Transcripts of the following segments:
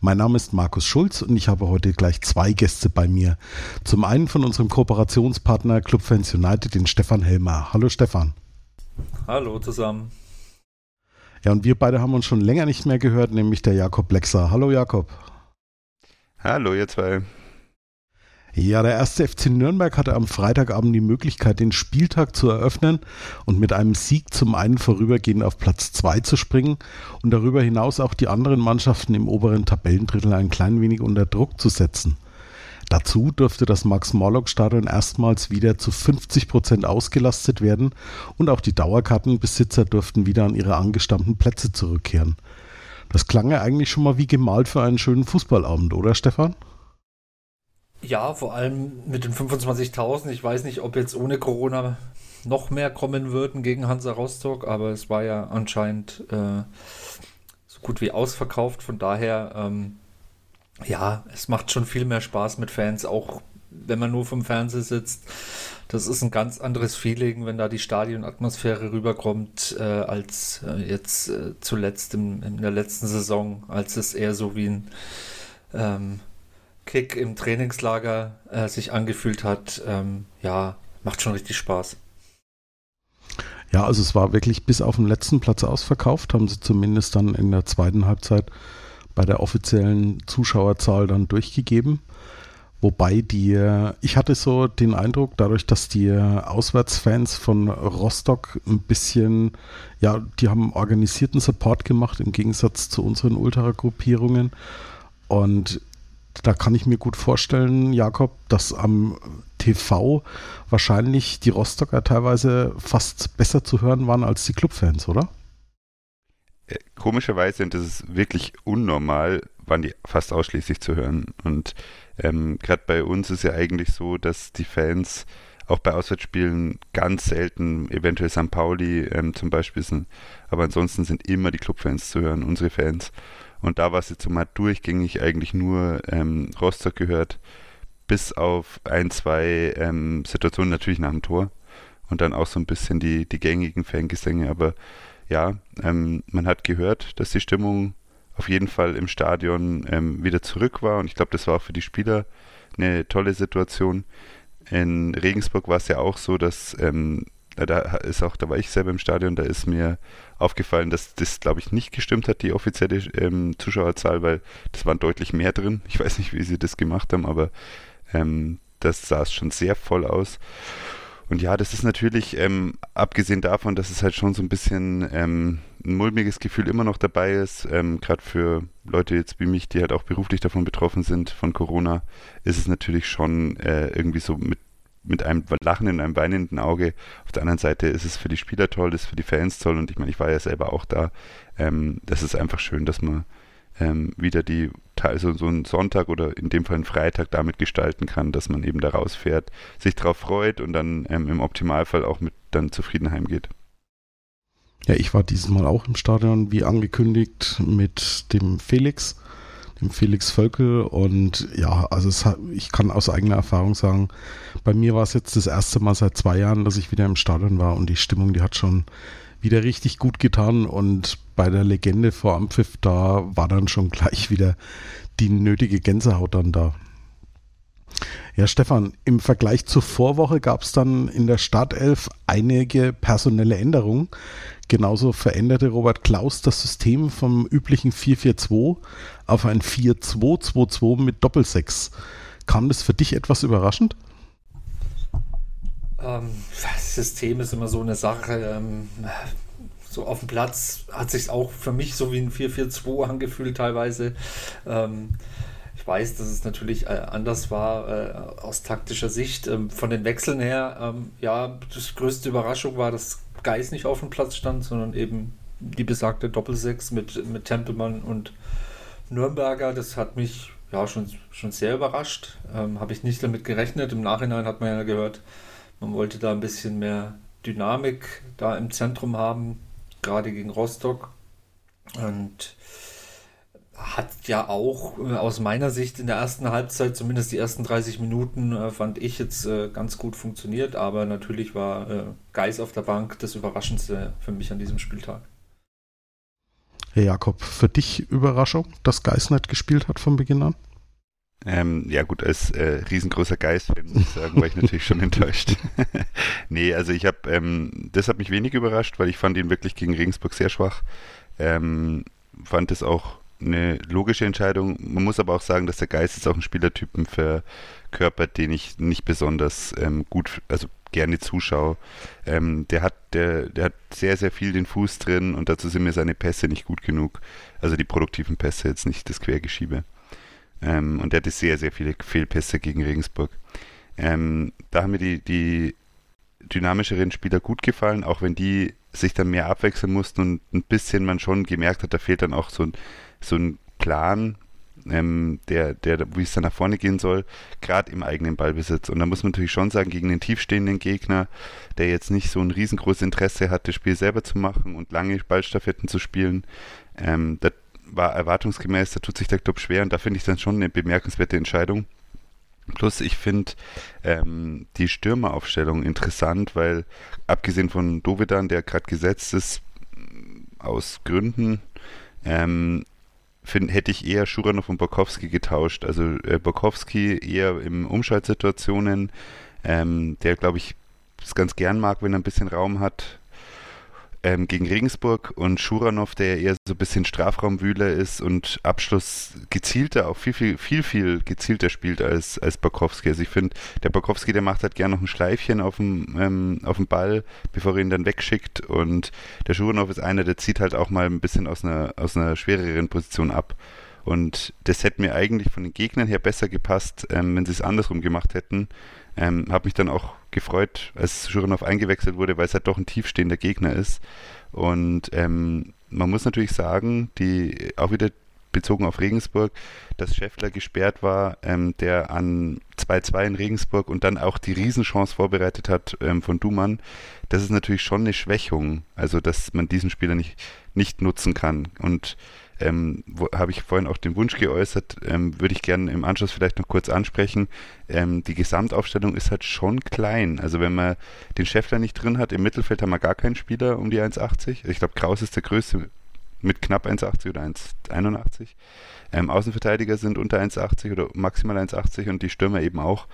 Mein Name ist Markus Schulz und ich habe heute gleich zwei Gäste bei mir. Zum einen von unserem Kooperationspartner Clubfans United, den Stefan Helmer. Hallo Stefan. Hallo zusammen. Ja, und wir beide haben uns schon länger nicht mehr gehört, nämlich der Jakob Lexer. Hallo Jakob. Hallo ihr zwei. Ja, der erste FC Nürnberg hatte am Freitagabend die Möglichkeit, den Spieltag zu eröffnen und mit einem Sieg zum einen vorübergehend auf Platz 2 zu springen und darüber hinaus auch die anderen Mannschaften im oberen Tabellendrittel ein klein wenig unter Druck zu setzen. Dazu dürfte das Max-Morlock-Stadion erstmals wieder zu 50 Prozent ausgelastet werden und auch die Dauerkartenbesitzer dürften wieder an ihre angestammten Plätze zurückkehren. Das klang ja eigentlich schon mal wie gemalt für einen schönen Fußballabend, oder Stefan? Ja, vor allem mit den 25.000. Ich weiß nicht, ob jetzt ohne Corona noch mehr kommen würden gegen Hansa Rostock, aber es war ja anscheinend äh, so gut wie ausverkauft. Von daher, ähm, ja, es macht schon viel mehr Spaß mit Fans, auch wenn man nur vom Fernseher sitzt. Das ist ein ganz anderes Feeling, wenn da die Stadionatmosphäre rüberkommt, äh, als äh, jetzt äh, zuletzt im, in der letzten Saison, als es eher so wie ein ähm, Kick im Trainingslager äh, sich angefühlt hat, ähm, ja, macht schon richtig Spaß. Ja, also es war wirklich bis auf den letzten Platz ausverkauft, haben sie zumindest dann in der zweiten Halbzeit bei der offiziellen Zuschauerzahl dann durchgegeben. Wobei die, ich hatte so den Eindruck, dadurch, dass die Auswärtsfans von Rostock ein bisschen, ja, die haben organisierten Support gemacht im Gegensatz zu unseren Ultragruppierungen. Und da kann ich mir gut vorstellen, Jakob, dass am TV wahrscheinlich die Rostocker teilweise fast besser zu hören waren als die Clubfans, oder? Äh, komischerweise, und das ist wirklich unnormal, waren die fast ausschließlich zu hören. Und ähm, gerade bei uns ist ja eigentlich so, dass die Fans auch bei Auswärtsspielen ganz selten, eventuell St. Pauli ähm, zum Beispiel sind, aber ansonsten sind immer die Clubfans zu hören, unsere Fans. Und da war es jetzt mal durchgängig eigentlich nur ähm, Rostock gehört, bis auf ein, zwei ähm, Situationen natürlich nach dem Tor und dann auch so ein bisschen die, die gängigen Fangesänge. Aber ja, ähm, man hat gehört, dass die Stimmung auf jeden Fall im Stadion ähm, wieder zurück war und ich glaube, das war auch für die Spieler eine tolle Situation. In Regensburg war es ja auch so, dass ähm, da ist auch, da war ich selber im Stadion, da ist mir aufgefallen, dass das, glaube ich, nicht gestimmt hat, die offizielle ähm, Zuschauerzahl, weil das waren deutlich mehr drin. Ich weiß nicht, wie sie das gemacht haben, aber ähm, das sah es schon sehr voll aus. Und ja, das ist natürlich, ähm, abgesehen davon, dass es halt schon so ein bisschen ähm, ein mulmiges Gefühl immer noch dabei ist, ähm, gerade für Leute jetzt wie mich, die halt auch beruflich davon betroffen sind, von Corona, ist es natürlich schon äh, irgendwie so mit mit einem lachenden, einem weinenden Auge. Auf der anderen Seite ist es für die Spieler toll, ist für die Fans toll und ich meine, ich war ja selber auch da. Ähm, das ist einfach schön, dass man ähm, wieder die, also so einen Sonntag oder in dem Fall einen Freitag damit gestalten kann, dass man eben da rausfährt, sich darauf freut und dann ähm, im Optimalfall auch mit dann zufrieden heimgeht. Ja, ich war dieses Mal auch im Stadion, wie angekündigt, mit dem Felix dem Felix Völkel. Und ja, also es ich kann aus eigener Erfahrung sagen, bei mir war es jetzt das erste Mal seit zwei Jahren, dass ich wieder im Stadion war und die Stimmung, die hat schon wieder richtig gut getan. Und bei der Legende vor Ampfiff, da war dann schon gleich wieder die nötige Gänsehaut dann da. Ja, Stefan, im Vergleich zur Vorwoche gab es dann in der Startelf einige personelle Änderungen. Genauso veränderte Robert Klaus das System vom üblichen 4-4-2 auf ein 4-2-2-2 mit Doppelsechs. Kam das für dich etwas überraschend? Ähm, das System ist immer so eine Sache. Ähm, so auf dem Platz hat sich auch für mich so wie ein 4-4-2 angefühlt teilweise. Ähm, weiß, dass es natürlich äh, anders war äh, aus taktischer Sicht. Ähm, von den Wechseln her, ähm, ja, das größte Überraschung war, dass Geis nicht auf dem Platz stand, sondern eben die besagte Doppelsechs mit, mit Tempelmann und Nürnberger. Das hat mich ja schon, schon sehr überrascht. Ähm, Habe ich nicht damit gerechnet. Im Nachhinein hat man ja gehört, man wollte da ein bisschen mehr Dynamik da im Zentrum haben, gerade gegen Rostock. Und hat ja auch äh, aus meiner Sicht in der ersten Halbzeit, zumindest die ersten 30 Minuten, äh, fand ich jetzt äh, ganz gut funktioniert. Aber natürlich war äh, Geis auf der Bank das Überraschendste für mich an diesem Spieltag. Herr Jakob, für dich Überraschung, dass Geis nicht gespielt hat von Beginn an? Ähm, ja gut, als äh, riesengroßer Geist-Fan muss ich sagen, war ich natürlich schon enttäuscht. nee, also ich habe, ähm, das hat mich wenig überrascht, weil ich fand ihn wirklich gegen Regensburg sehr schwach. Ähm, fand es auch eine logische Entscheidung. Man muss aber auch sagen, dass der Geist ist auch ein Spielertypen verkörpert, den ich nicht besonders ähm, gut, also gerne zuschaue. Ähm, der hat, der, der hat sehr, sehr viel den Fuß drin und dazu sind mir seine Pässe nicht gut genug. Also die produktiven Pässe, jetzt nicht das Quergeschiebe. Ähm, und der hatte sehr, sehr viele Fehlpässe gegen Regensburg. Ähm, da haben mir die, die dynamischeren Spieler gut gefallen, auch wenn die sich dann mehr abwechseln mussten und ein bisschen man schon gemerkt hat, da fehlt dann auch so ein, so ein Plan, ähm, der, der, wie es dann nach vorne gehen soll, gerade im eigenen Ballbesitz. Und da muss man natürlich schon sagen, gegen den tiefstehenden Gegner, der jetzt nicht so ein riesengroßes Interesse hat, das Spiel selber zu machen und lange Ballstaffetten zu spielen, ähm, das war erwartungsgemäß, da tut sich der Club schwer und da finde ich dann schon eine bemerkenswerte Entscheidung. Plus, ich finde ähm, die Stürmeraufstellung interessant, weil abgesehen von Dovedan, der gerade gesetzt ist, aus Gründen, ähm, find, hätte ich eher Schuranov und Borkowski getauscht. Also äh, Borkowski eher in Umschaltsituationen, ähm, der glaube ich es ganz gern mag, wenn er ein bisschen Raum hat ähm, gegen Regensburg und Schuranov, der eher so ein bisschen Strafraumwühler ist und Abschluss gezielter, auch viel, viel, viel, viel gezielter spielt als, als Bakowski. Also ich finde, der Bakowski, der macht halt gern noch ein Schleifchen auf dem, ähm, auf dem Ball, bevor er ihn dann wegschickt und der Schuranov ist einer, der zieht halt auch mal ein bisschen aus einer, aus einer schwereren Position ab. Und das hätte mir eigentlich von den Gegnern her besser gepasst, ähm, wenn sie es andersrum gemacht hätten. Ähm, habe mich dann auch gefreut, als Schuranov eingewechselt wurde, weil es halt doch ein tiefstehender Gegner ist. Und ähm, man muss natürlich sagen, die auch wieder bezogen auf Regensburg, dass Scheffler gesperrt war, ähm, der an 2-2 in Regensburg und dann auch die Riesenchance vorbereitet hat ähm, von Dumann. Das ist natürlich schon eine Schwächung, also dass man diesen Spieler nicht, nicht nutzen kann. Und ähm, habe ich vorhin auch den Wunsch geäußert, ähm, würde ich gerne im Anschluss vielleicht noch kurz ansprechen. Ähm, die Gesamtaufstellung ist halt schon klein. Also wenn man den Scheffler nicht drin hat, im Mittelfeld haben wir gar keinen Spieler um die 1,80. Ich glaube, Kraus ist der größte mit knapp 1,80 oder 1,81. Ähm, Außenverteidiger sind unter 1,80 oder maximal 1,80 und die Stürmer eben auch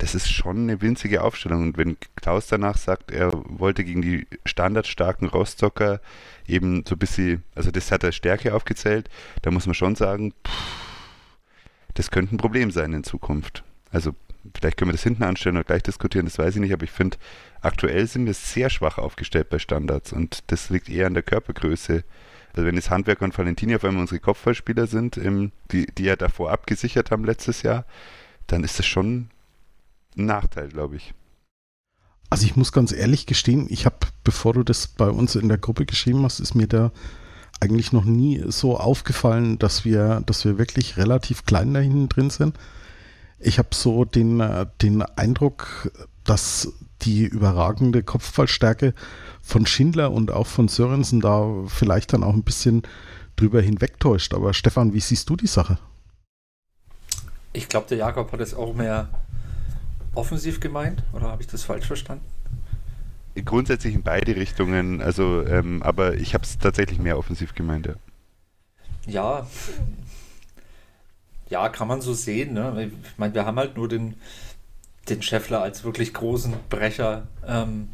das ist schon eine winzige Aufstellung. Und wenn Klaus danach sagt, er wollte gegen die standardstarken Rostocker eben so ein bisschen, also das hat er Stärke aufgezählt, da muss man schon sagen, pff, das könnte ein Problem sein in Zukunft. Also vielleicht können wir das hinten anstellen oder gleich diskutieren, das weiß ich nicht, aber ich finde, aktuell sind wir sehr schwach aufgestellt bei Standards und das liegt eher an der Körpergröße. Also wenn jetzt Handwerker und Valentini auf einmal unsere Kopfballspieler sind, die, die ja davor abgesichert haben letztes Jahr, dann ist das schon ein Nachteil, glaube ich. Also ich muss ganz ehrlich gestehen, ich habe, bevor du das bei uns in der Gruppe geschrieben hast, ist mir da eigentlich noch nie so aufgefallen, dass wir, dass wir wirklich relativ klein da hinten drin sind. Ich habe so den, den Eindruck, dass die überragende Kopfballstärke von Schindler und auch von Sörensen da vielleicht dann auch ein bisschen drüber hinwegtäuscht. Aber Stefan, wie siehst du die Sache? Ich glaube, der Jakob hat es auch mehr offensiv gemeint oder habe ich das falsch verstanden? Grundsätzlich in beide Richtungen, also ähm, aber ich habe es tatsächlich mehr offensiv gemeint, ja. Ja, ja, kann man so sehen. Ne? Ich meine, wir haben halt nur den, den Scheffler als wirklich großen Brecher, ähm,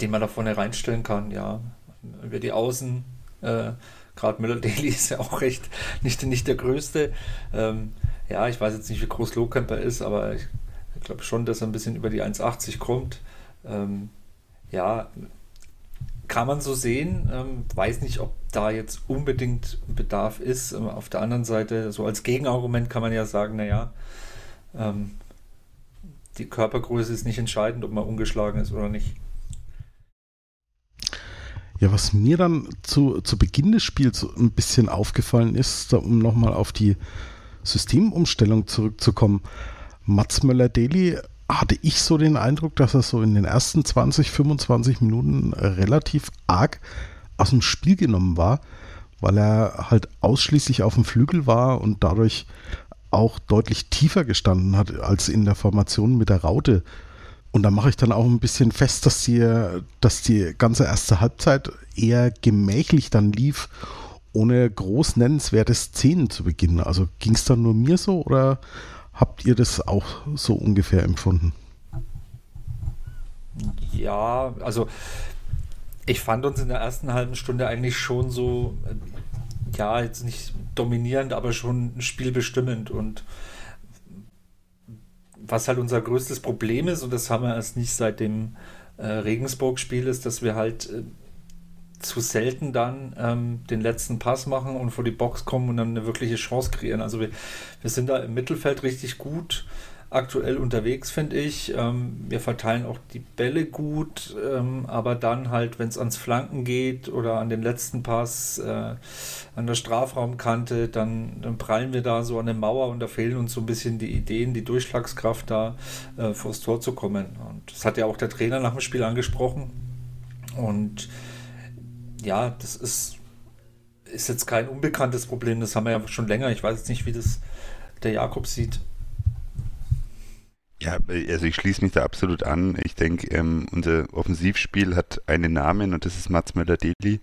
den man da vorne reinstellen kann. Ja, über die Außen, äh, gerade Müller-Daly ist ja auch recht nicht, nicht der größte. Ähm, ja, ich weiß jetzt nicht, wie groß Lohkemper ist, aber ich ich glaube schon, dass er ein bisschen über die 1,80 kommt. Ähm, ja, kann man so sehen. Ähm, weiß nicht, ob da jetzt unbedingt Bedarf ist. Ähm, auf der anderen Seite, so als Gegenargument kann man ja sagen, naja, ähm, die Körpergröße ist nicht entscheidend, ob man ungeschlagen ist oder nicht. Ja, was mir dann zu, zu Beginn des Spiels ein bisschen aufgefallen ist, um nochmal auf die Systemumstellung zurückzukommen, Mats Möller-Deli hatte ich so den Eindruck, dass er so in den ersten 20, 25 Minuten relativ arg aus dem Spiel genommen war, weil er halt ausschließlich auf dem Flügel war und dadurch auch deutlich tiefer gestanden hat als in der Formation mit der Raute. Und da mache ich dann auch ein bisschen fest, dass die, dass die ganze erste Halbzeit eher gemächlich dann lief, ohne groß nennenswerte Szenen zu beginnen. Also ging es dann nur mir so oder habt ihr das auch so ungefähr empfunden? Ja, also ich fand uns in der ersten halben Stunde eigentlich schon so, äh, ja, jetzt nicht dominierend, aber schon spielbestimmend und was halt unser größtes Problem ist, und das haben wir erst nicht seit dem äh, Regensburg-Spiel, ist, dass wir halt äh, zu selten dann ähm, den letzten Pass machen und vor die Box kommen und dann eine wirkliche Chance kreieren. Also wir, wir sind da im Mittelfeld richtig gut aktuell unterwegs, finde ich. Ähm, wir verteilen auch die Bälle gut, ähm, aber dann halt, wenn es ans Flanken geht oder an den letzten Pass äh, an der Strafraumkante, dann, dann prallen wir da so an der Mauer und da fehlen uns so ein bisschen die Ideen, die Durchschlagskraft da äh, vors Tor zu kommen. Und das hat ja auch der Trainer nach dem Spiel angesprochen. Und ja, das ist, ist jetzt kein unbekanntes Problem, das haben wir ja schon länger. Ich weiß jetzt nicht, wie das der Jakob sieht. Ja, also ich schließe mich da absolut an. Ich denke, ähm, unser Offensivspiel hat einen Namen und das ist Mats Möller-Deli,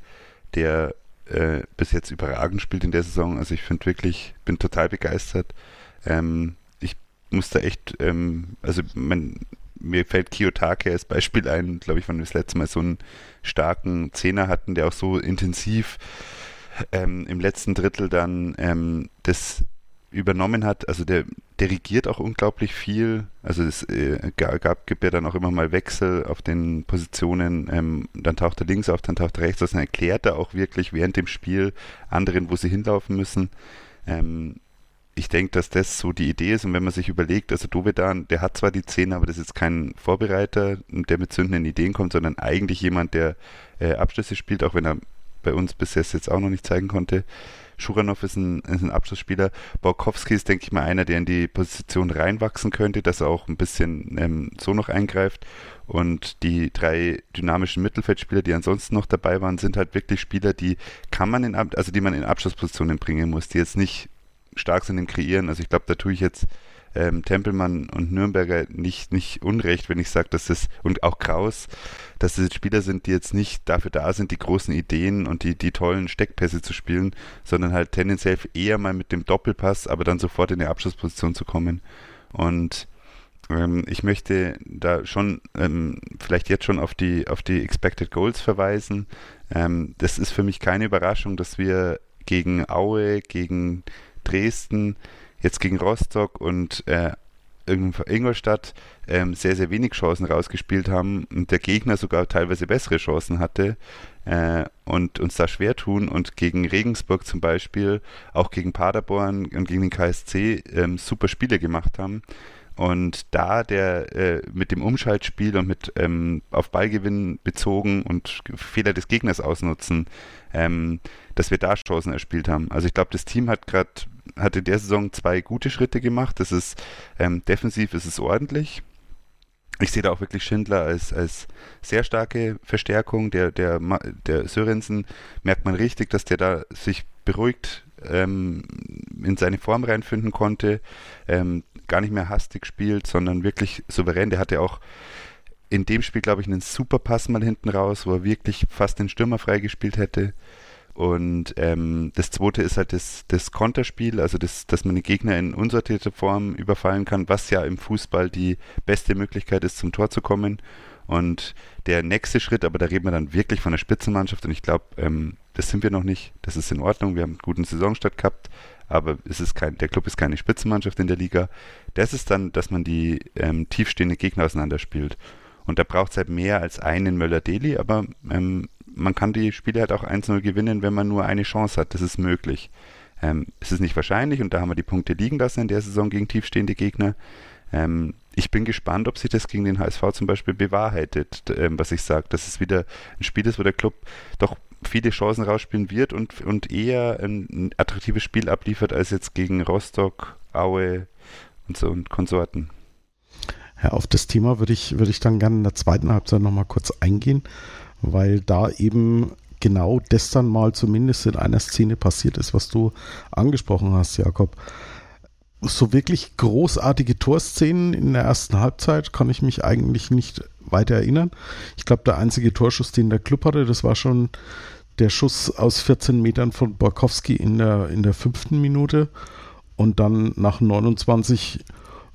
der äh, bis jetzt überragend spielt in der Saison. Also ich finde wirklich, bin total begeistert. Ähm, ich muss da echt, ähm, also mein, mir fällt Kiyotake als Beispiel ein, glaube ich, wann wir das letzte Mal so einen starken Zehner hatten, der auch so intensiv ähm, im letzten Drittel dann ähm, das übernommen hat. Also der dirigiert auch unglaublich viel. Also es äh, gab, gibt ja dann auch immer mal Wechsel auf den Positionen. Ähm, dann taucht er links auf, dann taucht er rechts auf. Dann erklärt er auch wirklich während dem Spiel anderen, wo sie hinlaufen müssen. Ähm, ich denke, dass das so die Idee ist. Und wenn man sich überlegt, also Dovedan, der hat zwar die Zähne, aber das ist kein Vorbereiter, der mit zündenden Ideen kommt, sondern eigentlich jemand, der äh, Abschlüsse spielt, auch wenn er bei uns bis jetzt, jetzt auch noch nicht zeigen konnte. Schuranov ist ein, ist ein Abschlussspieler. Borkowski ist, denke ich mal, einer, der in die Position reinwachsen könnte, dass er auch ein bisschen ähm, so noch eingreift. Und die drei dynamischen Mittelfeldspieler, die ansonsten noch dabei waren, sind halt wirklich Spieler, die kann man in, also die man in Abschlusspositionen bringen muss, die jetzt nicht stark sind im Kreieren. Also ich glaube, da tue ich jetzt ähm, Tempelmann und Nürnberger nicht, nicht unrecht, wenn ich sage, dass das, und auch Kraus, dass das Spieler sind, die jetzt nicht dafür da sind, die großen Ideen und die, die tollen Steckpässe zu spielen, sondern halt tendenziell eher mal mit dem Doppelpass, aber dann sofort in die Abschlussposition zu kommen. Und ähm, ich möchte da schon ähm, vielleicht jetzt schon auf die, auf die Expected Goals verweisen. Ähm, das ist für mich keine Überraschung, dass wir gegen Aue, gegen Dresden, jetzt gegen Rostock und äh, Ingolstadt ähm, sehr, sehr wenig Chancen rausgespielt haben und der Gegner sogar teilweise bessere Chancen hatte äh, und uns da schwer tun und gegen Regensburg zum Beispiel, auch gegen Paderborn und gegen den KSC ähm, super Spiele gemacht haben. Und da der äh, mit dem Umschaltspiel und mit ähm, auf Ballgewinn bezogen und Fehler des Gegners ausnutzen, ähm, dass wir da Chancen erspielt haben. Also ich glaube, das Team hat gerade hat in der Saison zwei gute Schritte gemacht. Das ist ähm, defensiv ist es ordentlich. Ich sehe da auch wirklich Schindler als, als sehr starke Verstärkung. Der, der, der Sörensen merkt man richtig, dass der da sich beruhigt ähm, in seine Form reinfinden konnte, ähm, gar nicht mehr hastig spielt, sondern wirklich souverän. Der hatte auch in dem Spiel, glaube ich, einen super Pass mal hinten raus, wo er wirklich fast den Stürmer freigespielt hätte. Und ähm, das zweite ist halt das, das Konterspiel, also das, dass man den Gegner in unsortierter Form überfallen kann, was ja im Fußball die beste Möglichkeit ist, zum Tor zu kommen. Und der nächste Schritt, aber da reden wir dann wirklich von der Spitzenmannschaft und ich glaube, ähm, das sind wir noch nicht. Das ist in Ordnung. Wir haben einen guten Saisonstart gehabt, aber es ist kein, der Club ist keine Spitzenmannschaft in der Liga. Das ist dann, dass man die ähm, tiefstehenden Gegner auseinanderspielt. Und da braucht es halt mehr als einen Möller-Deli, aber ähm, man kann die Spiele halt auch 1-0 gewinnen, wenn man nur eine Chance hat. Das ist möglich. Ähm, es ist nicht wahrscheinlich und da haben wir die Punkte liegen lassen in der Saison gegen tiefstehende Gegner. Ähm, ich bin gespannt, ob sich das gegen den HSV zum Beispiel bewahrheitet, ähm, was ich sage, dass es wieder ein Spiel ist, wo der Club doch viele Chancen rausspielen wird und, und eher ein, ein attraktives Spiel abliefert als jetzt gegen Rostock, Aue und so und Konsorten. Ja, auf das Thema würde ich, würde ich dann gerne in der zweiten Halbzeit nochmal kurz eingehen, weil da eben genau das dann mal zumindest in einer Szene passiert ist, was du angesprochen hast, Jakob. So wirklich großartige Torszenen in der ersten Halbzeit kann ich mich eigentlich nicht weiter erinnern. Ich glaube, der einzige Torschuss, den der Club hatte, das war schon der Schuss aus 14 Metern von Borkowski in der, in der fünften Minute und dann nach 29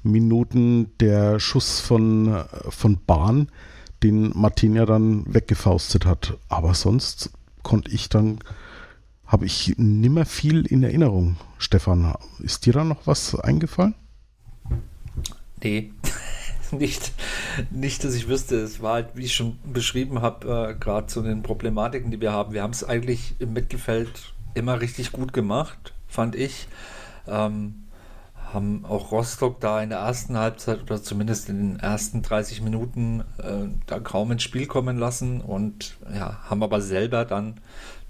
Minuten der Schuss von, von Bahn, den Martinia dann weggefaustet hat. Aber sonst konnte ich dann, habe ich nimmer viel in Erinnerung. Stefan, ist dir da noch was eingefallen? Nee, nicht, nicht, dass ich wüsste. Es war halt, wie ich schon beschrieben habe, äh, gerade zu den Problematiken, die wir haben. Wir haben es eigentlich im Mittelfeld immer richtig gut gemacht, fand ich. Ähm, haben auch Rostock da in der ersten Halbzeit oder zumindest in den ersten 30 Minuten äh, da kaum ins Spiel kommen lassen und ja, haben aber selber dann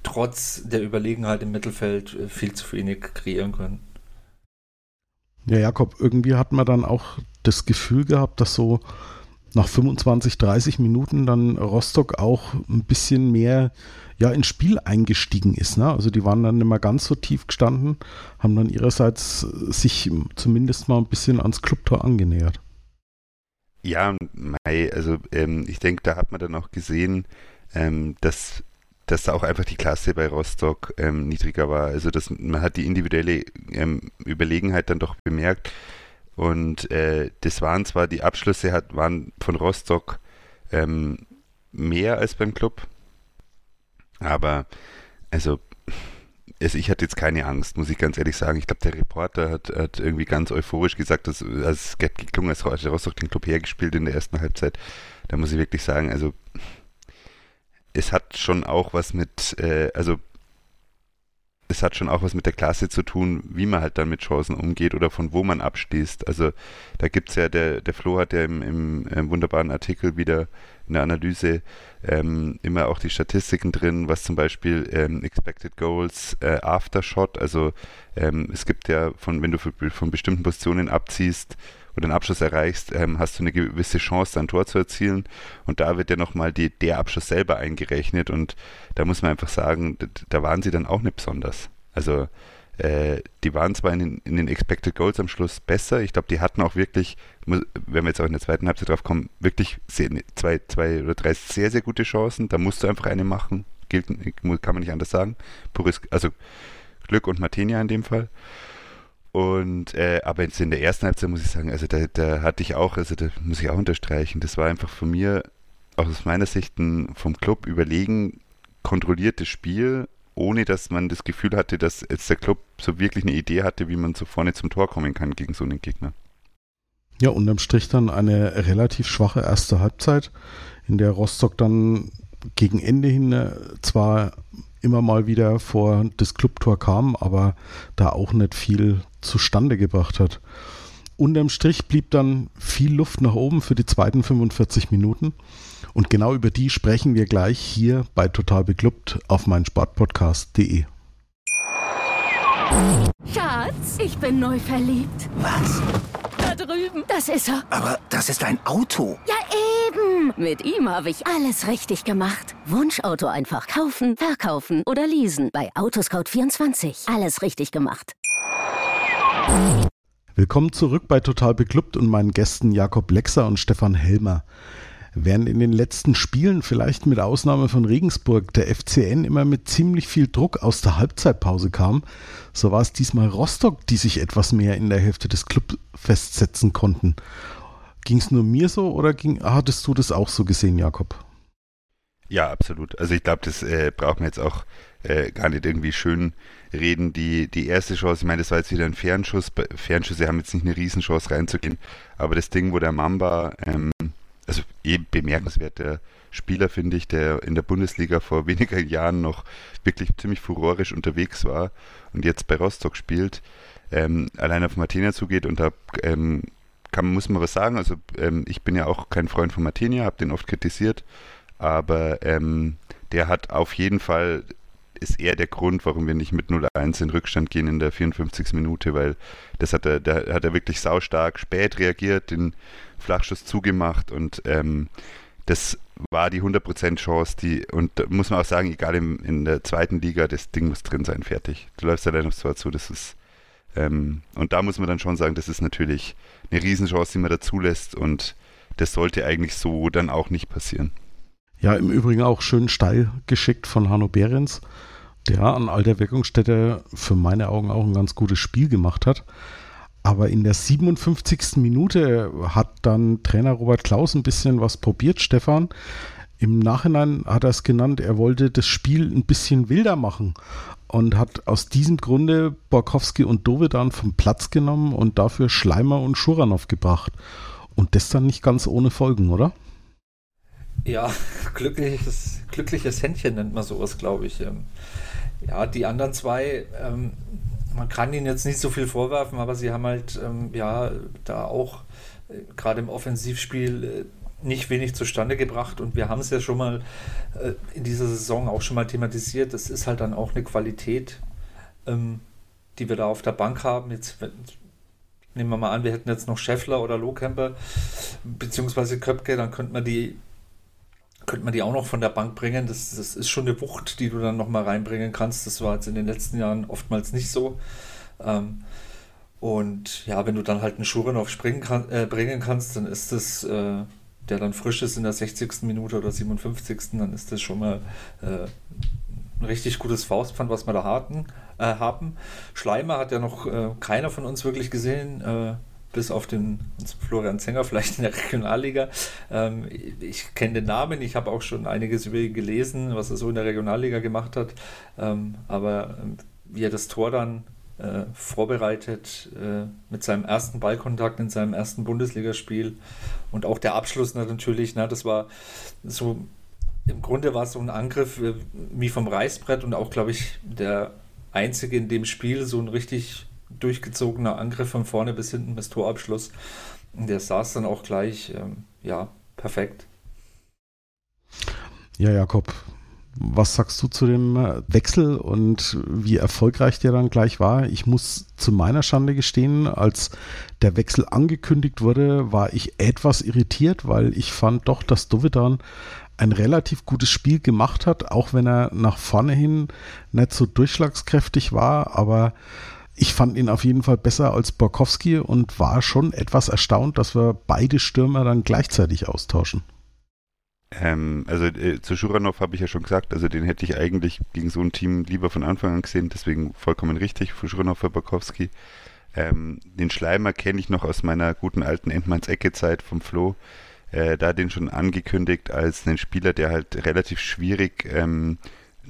trotz der Überlegenheit im Mittelfeld äh, viel zu wenig kreieren können. Ja, Jakob, irgendwie hat man dann auch das Gefühl gehabt, dass so nach 25, 30 Minuten dann Rostock auch ein bisschen mehr ja ins Spiel eingestiegen ist. Ne? Also die waren dann nicht mehr ganz so tief gestanden, haben dann ihrerseits sich zumindest mal ein bisschen ans Clubtor angenähert. Ja, Mai, also ähm, ich denke, da hat man dann auch gesehen, ähm, dass, dass da auch einfach die Klasse bei Rostock ähm, niedriger war. Also das, man hat die individuelle ähm, Überlegenheit dann doch bemerkt. Und äh, das waren zwar, die Abschlüsse hat, waren von Rostock ähm, mehr als beim Club, aber also, also ich hatte jetzt keine Angst, muss ich ganz ehrlich sagen. Ich glaube, der Reporter hat, hat, irgendwie ganz euphorisch gesagt, dass es geht geklungen, als Rostock den Club hergespielt in der ersten Halbzeit. Da muss ich wirklich sagen, also es hat schon auch was mit, äh, also es hat schon auch was mit der Klasse zu tun, wie man halt dann mit Chancen umgeht oder von wo man abschließt. Also da gibt es ja, der, der Flo hat ja im, im, im, wunderbaren Artikel wieder in der Analyse ähm, immer auch die Statistiken drin, was zum Beispiel ähm, Expected Goals äh, After also ähm, es gibt ja, von wenn du von bestimmten Positionen abziehst, oder einen Abschluss erreichst, ähm, hast du eine gewisse Chance, ein Tor zu erzielen. Und da wird ja nochmal der Abschluss selber eingerechnet. Und da muss man einfach sagen, da waren sie dann auch nicht besonders. Also äh, die waren zwar in den, in den, Expected Goals am Schluss besser. Ich glaube, die hatten auch wirklich, wenn wir jetzt auch in der zweiten Halbzeit drauf kommen, wirklich sehr, zwei, zwei oder drei sehr, sehr gute Chancen. Da musst du einfach eine machen. Gilt, kann man nicht anders sagen. Puris, also Glück und Martinia in dem Fall. Und äh, aber jetzt in der ersten Halbzeit muss ich sagen, also da, da hatte ich auch, also da muss ich auch unterstreichen, das war einfach von mir, auch aus meiner Sicht ein vom Club überlegen, kontrolliertes Spiel, ohne dass man das Gefühl hatte, dass jetzt der Club so wirklich eine Idee hatte, wie man so vorne zum Tor kommen kann gegen so einen Gegner. Ja, unterm Strich dann eine relativ schwache erste Halbzeit, in der Rostock dann gegen Ende hin äh, zwar immer mal wieder vor das Clubtor kam, aber da auch nicht viel zustande gebracht hat. Unterm Strich blieb dann viel Luft nach oben für die zweiten 45 Minuten. Und genau über die sprechen wir gleich hier bei Total Beklubbt auf meinsportpodcast.de. Schatz, ich bin neu verliebt. Was? Da drüben. Das ist er. Aber das ist ein Auto. Ja, eben. Mit ihm habe ich alles richtig gemacht. Wunschauto einfach kaufen, verkaufen oder leasen. Bei Autoscout24. Alles richtig gemacht. Willkommen zurück bei Total Beklubbt und meinen Gästen Jakob Lexer und Stefan Helmer. Während in den letzten Spielen, vielleicht mit Ausnahme von Regensburg, der FCN immer mit ziemlich viel Druck aus der Halbzeitpause kam, so war es diesmal Rostock, die sich etwas mehr in der Hälfte des Clubs festsetzen konnten. Ging es nur mir so oder ging, hattest du das auch so gesehen, Jakob? Ja, absolut. Also ich glaube, das äh, braucht man jetzt auch äh, gar nicht irgendwie schön reden. Die, die erste Chance, ich meine, das war jetzt wieder ein Fernschuss. Fernschüsse haben jetzt nicht eine Riesenchance reinzugehen, aber das Ding, wo der Mamba ähm, also eh bemerkenswerter Spieler, finde ich, der in der Bundesliga vor weniger Jahren noch wirklich ziemlich furorisch unterwegs war und jetzt bei Rostock spielt, ähm, allein auf Martina zugeht und da ähm, kann, muss man was sagen. Also ähm, ich bin ja auch kein Freund von Martinia, habe den oft kritisiert, aber ähm, der hat auf jeden Fall ist er der Grund, warum wir nicht mit 0-1 in Rückstand gehen in der 54. Minute, weil das hat er, da hat er wirklich saustark spät reagiert, den Flachschuss zugemacht und ähm, das war die 100% Chance, die, und da muss man auch sagen, egal im, in der zweiten Liga, das Ding muss drin sein, fertig. Du läufst allein aufs Tor zu, das ist, ähm, und da muss man dann schon sagen, das ist natürlich eine Riesenchance, die man da zulässt und das sollte eigentlich so dann auch nicht passieren. Ja, im Übrigen auch schön steil geschickt von Hanno Behrens, der an alter Wirkungsstätte für meine Augen auch ein ganz gutes Spiel gemacht hat. Aber in der 57. Minute hat dann Trainer Robert Klaus ein bisschen was probiert, Stefan. Im Nachhinein hat er es genannt, er wollte das Spiel ein bisschen wilder machen und hat aus diesem Grunde Borkowski und Dovedan vom Platz genommen und dafür Schleimer und Schuranov gebracht. Und das dann nicht ganz ohne Folgen, oder? Ja, glückliches, glückliches Händchen nennt man sowas, glaube ich. Ähm, ja, die anderen zwei, ähm, man kann ihnen jetzt nicht so viel vorwerfen, aber sie haben halt ähm, ja da auch äh, gerade im Offensivspiel äh, nicht wenig zustande gebracht und wir haben es ja schon mal äh, in dieser Saison auch schon mal thematisiert. Das ist halt dann auch eine Qualität, ähm, die wir da auf der Bank haben. Jetzt nehmen wir mal an, wir hätten jetzt noch Scheffler oder Lohkemper beziehungsweise Köpke, dann könnte man die könnte man die auch noch von der Bank bringen. Das, das ist schon eine Wucht, die du dann nochmal reinbringen kannst. Das war jetzt in den letzten Jahren oftmals nicht so. Ähm, und ja, wenn du dann halt einen Schurenov springen kann, äh, bringen kannst, dann ist das, äh, der dann frisch ist in der 60. Minute oder 57. Dann ist das schon mal äh, ein richtig gutes Faustpfand, was wir da hatten, äh, haben. Schleimer hat ja noch äh, keiner von uns wirklich gesehen äh, bis auf den Florian Zenger vielleicht in der Regionalliga. Ähm, ich kenne den Namen, ich habe auch schon einiges über ihn gelesen, was er so in der Regionalliga gemacht hat. Ähm, aber ähm, wie er das Tor dann äh, vorbereitet äh, mit seinem ersten Ballkontakt in seinem ersten Bundesligaspiel und auch der Abschluss natürlich, na, das war so, im Grunde war es so ein Angriff äh, wie vom Reißbrett und auch, glaube ich, der einzige in dem Spiel, so ein richtig durchgezogener Angriff von vorne bis hinten bis Torabschluss. Und der saß dann auch gleich, ähm, ja, perfekt. Ja, Jakob, was sagst du zu dem äh, Wechsel und wie erfolgreich der dann gleich war? Ich muss zu meiner Schande gestehen, als der Wechsel angekündigt wurde, war ich etwas irritiert, weil ich fand doch, dass Dovedan ein relativ gutes Spiel gemacht hat, auch wenn er nach vorne hin nicht so durchschlagskräftig war, aber ich fand ihn auf jeden Fall besser als Borkowski und war schon etwas erstaunt, dass wir beide Stürmer dann gleichzeitig austauschen. Ähm, also äh, zu Schuranov habe ich ja schon gesagt, also den hätte ich eigentlich gegen so ein Team lieber von Anfang an gesehen, deswegen vollkommen richtig für Schuranov für Borkowski. Ähm, den Schleimer kenne ich noch aus meiner guten alten Endmanns-Ecke-Zeit vom Flo. Äh, da den schon angekündigt als einen Spieler, der halt relativ schwierig ähm,